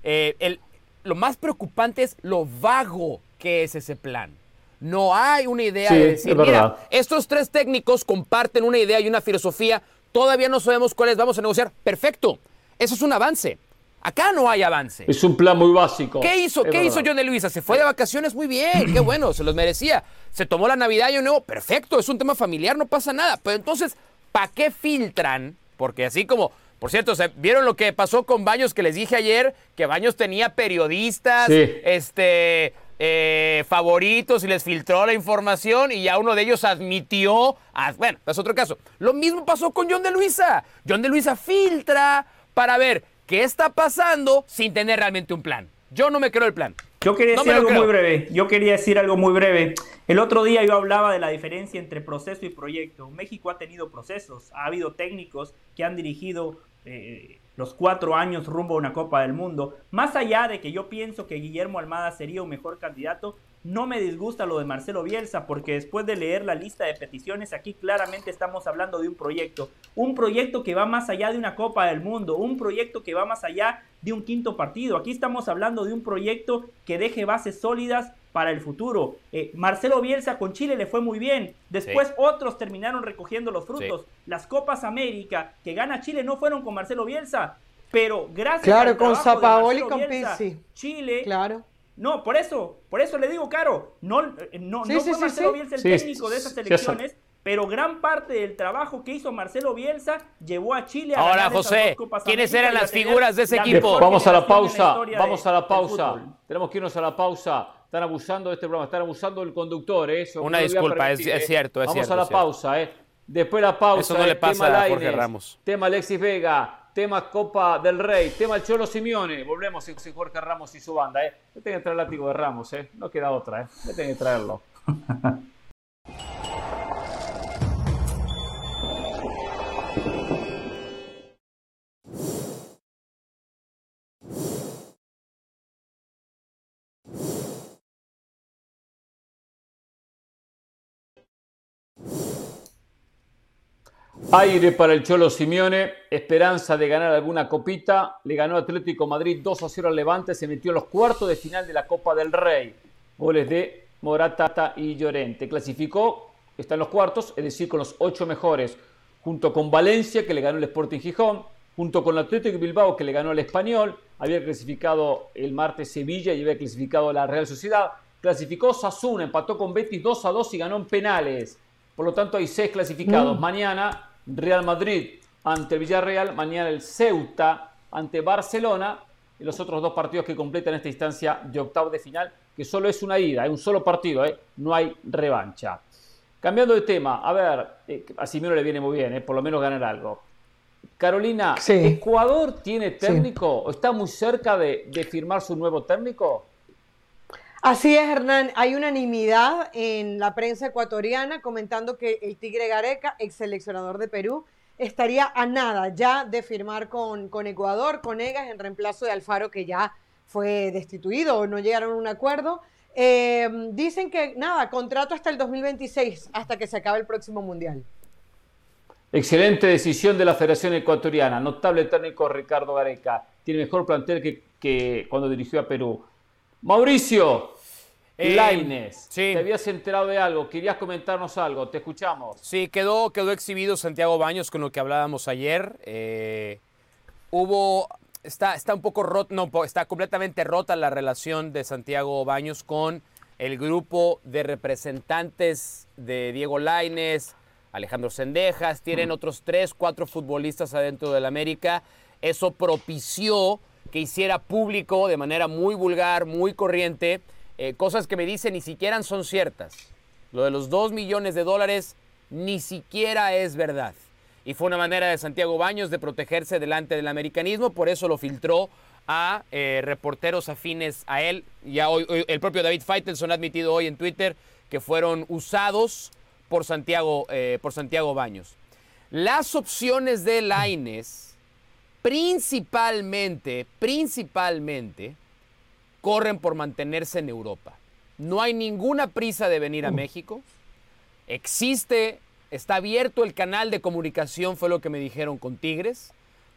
Eh, el, lo más preocupante es lo vago que es ese plan. No hay una idea de decir, mira, estos tres técnicos comparten una idea y una filosofía, todavía no sabemos cuáles vamos a negociar. Perfecto, eso es un avance. Acá no hay avance. Es un plan muy básico. ¿Qué hizo? ¿Qué hizo John de Luisa? Se fue de vacaciones muy bien, qué bueno, se los merecía. Se tomó la Navidad y nuevo, perfecto, es un tema familiar, no pasa nada. Pero entonces, ¿para qué filtran? Porque así como, por cierto, ¿vieron lo que pasó con Baños que les dije ayer? Que Baños tenía periodistas, este, eh, favoritos y les filtró la información y ya uno de ellos admitió, bueno, es otro caso. Lo mismo pasó con John de Luisa. John de Luisa filtra para ver qué está pasando sin tener realmente un plan. Yo no me creo el plan. Yo quería decir algo muy breve. Yo quería decir algo muy breve. El otro día yo hablaba de la diferencia entre proceso y proyecto. México ha tenido procesos. Ha habido técnicos que han dirigido eh, los cuatro años rumbo a una Copa del Mundo. Más allá de que yo pienso que Guillermo Almada sería un mejor candidato, no me disgusta lo de Marcelo Bielsa porque después de leer la lista de peticiones aquí claramente estamos hablando de un proyecto, un proyecto que va más allá de una Copa del Mundo, un proyecto que va más allá de un quinto partido. Aquí estamos hablando de un proyecto que deje bases sólidas para el futuro. Eh, Marcelo Bielsa con Chile le fue muy bien. Después otros terminaron recogiendo los frutos. Las Copas América que gana Chile no fueron con Marcelo Bielsa, pero gracias claro, con Zapaoli y con Pizzi. Chile claro no, por eso, por eso le digo, Caro, no, eh, no, no fue Marcelo Bielsa el técnico de esas elecciones, pero gran parte del trabajo que hizo Marcelo Bielsa llevó a Chile a Ahora, José, ¿quiénes eran las figuras de ese equipo? Vamos a la pausa, vamos a la pausa. Tenemos que irnos a la pausa. Están abusando de este programa, están abusando del conductor, ¿eh? eso. Una disculpa, es, ¿eh? cierto, es Vamos a la pausa, ¿eh? Después la pausa. Eso no le pasa a Jorge Ramos. Tema Alexis Vega tema Copa del Rey, tema el Cholo Simeone. Volvemos sin Jorge Ramos y su banda. ¿eh? Me tengo que traer el látigo de Ramos, ¿eh? no queda otra, ¿eh? me tengo que traerlo. Aire para el Cholo Simeone, esperanza de ganar alguna copita. Le ganó Atlético Madrid 2 a 0 al Levante, se metió en los cuartos de final de la Copa del Rey. Goles de Moratata y Llorente. Clasificó, está en los cuartos, es decir, con los ocho mejores, junto con Valencia, que le ganó el Sporting Gijón, junto con Atlético Bilbao, que le ganó el Español. Había clasificado el martes Sevilla y había clasificado la Real Sociedad. Clasificó Sasuna, empató con Betis 2 a 2 y ganó en penales. Por lo tanto, hay seis clasificados. Mm. Mañana, Real Madrid ante Villarreal. Mañana, el Ceuta ante Barcelona. Y los otros dos partidos que completan esta instancia de octavo de final, que solo es una ida, es un solo partido, ¿eh? no hay revancha. Cambiando de tema, a ver, eh, a Simeone le viene muy bien, ¿eh? por lo menos ganar algo. Carolina, ¿Ecuador tiene técnico o está muy cerca de, de firmar su nuevo técnico? Así es, Hernán. Hay unanimidad en la prensa ecuatoriana comentando que el Tigre Gareca, ex seleccionador de Perú, estaría a nada ya de firmar con, con Ecuador, con Egas, en reemplazo de Alfaro, que ya fue destituido o no llegaron a un acuerdo. Eh, dicen que nada, contrato hasta el 2026, hasta que se acabe el próximo Mundial. Excelente decisión de la Federación Ecuatoriana. Notable técnico Ricardo Gareca. Tiene mejor plantel que, que cuando dirigió a Perú. Mauricio, eh, Laines, te habías enterado de algo, querías comentarnos algo, te escuchamos. Sí, quedó, quedó exhibido Santiago Baños con lo que hablábamos ayer. Eh, hubo, está, está un poco rota, no, está completamente rota la relación de Santiago Baños con el grupo de representantes de Diego Laines, Alejandro Sendejas, tienen otros tres, cuatro futbolistas adentro del América. Eso propició que hiciera público de manera muy vulgar, muy corriente, eh, cosas que me dicen ni siquiera son ciertas. Lo de los 2 millones de dólares ni siquiera es verdad. Y fue una manera de Santiago Baños de protegerse delante del americanismo, por eso lo filtró a eh, reporteros afines a él. Ya hoy, el propio David Feitelson ha admitido hoy en Twitter que fueron usados por Santiago, eh, por Santiago Baños. Las opciones de Laines principalmente, principalmente, corren por mantenerse en Europa. No hay ninguna prisa de venir a México. Existe, está abierto el canal de comunicación, fue lo que me dijeron con Tigres,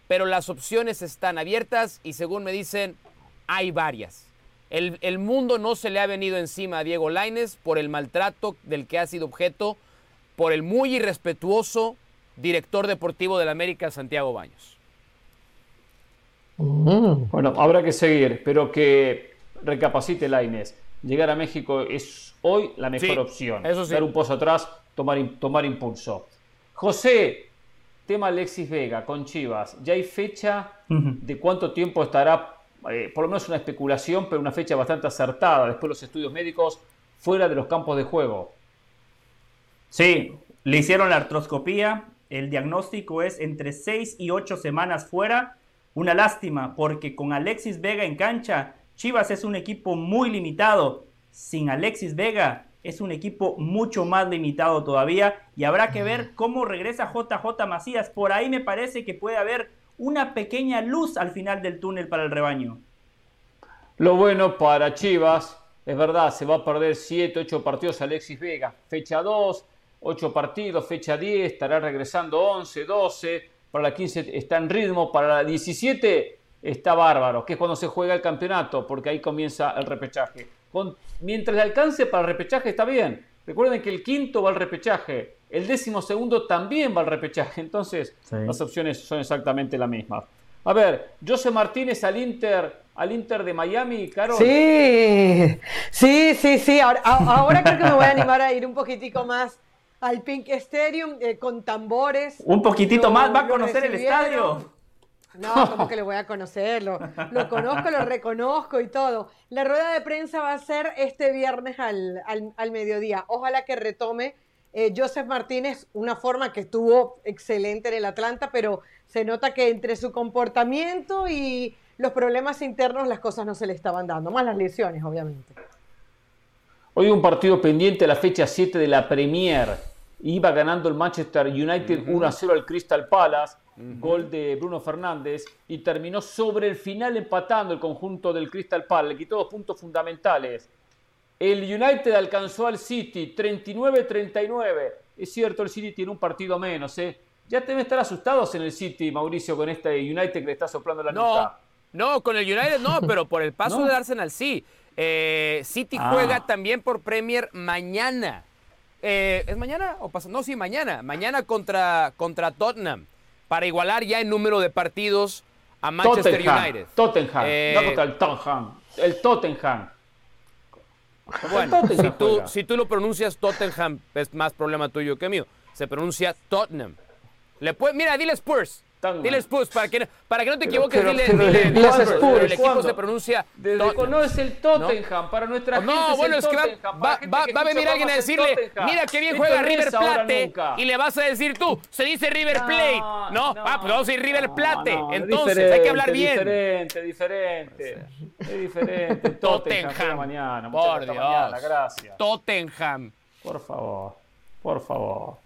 pero las opciones están abiertas y según me dicen, hay varias. El, el mundo no se le ha venido encima a Diego Laines por el maltrato del que ha sido objeto por el muy irrespetuoso director deportivo del América, Santiago Baños. Mm. Bueno, habrá que seguir, pero que recapacite la Inés. Llegar a México es hoy la mejor opción. Eso Dar un paso atrás, tomar, tomar impulso. José, tema Alexis Vega con Chivas. ¿Ya hay fecha de cuánto tiempo estará? Eh, por lo menos una especulación, pero una fecha bastante acertada. Después los estudios médicos fuera de los campos de juego. Sí, le hicieron la artroscopía. El diagnóstico es entre 6 y 8 semanas fuera una lástima porque con Alexis Vega en cancha, Chivas es un equipo muy limitado. Sin Alexis Vega es un equipo mucho más limitado todavía y habrá que ver cómo regresa JJ Macías. Por ahí me parece que puede haber una pequeña luz al final del túnel para el rebaño. Lo bueno para Chivas, es verdad, se va a perder 7, 8 partidos Alexis Vega. Fecha 2, 8 partidos, fecha 10, estará regresando 11, 12 para la 15 está en ritmo, para la 17 está bárbaro, que es cuando se juega el campeonato, porque ahí comienza el repechaje. mientras le alcance para el repechaje está bien. Recuerden que el quinto va al repechaje, el décimo segundo también va al repechaje, entonces las opciones son exactamente las mismas. A ver, José Martínez al Inter, al Inter de Miami, Carol. Sí, sí, sí, sí. Ahora, ahora creo que me voy a animar a ir un poquitico más al Pink Stadium eh, con tambores. Un poquitito más, va a conocer el estadio. No, como que le voy a conocerlo. Lo conozco, lo reconozco y todo. La rueda de prensa va a ser este viernes al, mediodía. Ojalá que retome eh, Joseph Martínez, una forma que estuvo excelente en el Atlanta, pero se nota que entre su comportamiento y los problemas internos las cosas no se le estaban dando, más las lesiones, obviamente. Hoy un partido pendiente, la fecha 7 de la Premier iba ganando el Manchester United 1 a 0 al Crystal Palace, gol de Bruno Fernández, y terminó sobre el final empatando el conjunto del Crystal Palace, le quitó dos puntos fundamentales. El United alcanzó al City 39-39. Es cierto, el City tiene un partido menos, ¿eh? Ya deben estar asustados en el City, Mauricio, con este United que le está soplando la no, No, con el United no, pero por el paso de Arsenal sí. Eh, City ah. juega también por Premier mañana. Eh, ¿Es mañana o pasa? No, sí, mañana. Mañana contra, contra Tottenham. Para igualar ya el número de partidos a Manchester United. Tottenham. Eh, no contra el Tottenham. El Tottenham. Bueno, si, tú, si tú, lo pronuncias Tottenham, es más problema tuyo que mío. Se pronuncia Tottenham. Le puede, mira, dile Spurs. Dile Spurs, para que, para que no te equivoques, dile, dile, Spurs. El equipo se pronuncia No es el Tottenham, para nuestra gente No, bueno, es, que va, va, a venir alguien a decirle, mira qué bien juega River Plate, y le vas a decir tú, se dice River Plate, ¿no? ah, pues vamos a decir River Plate, entonces hay que hablar bien. Diferente, diferente, es diferente. Tottenham, mañana, por Dios. gracias. Tottenham. Por favor, por favor.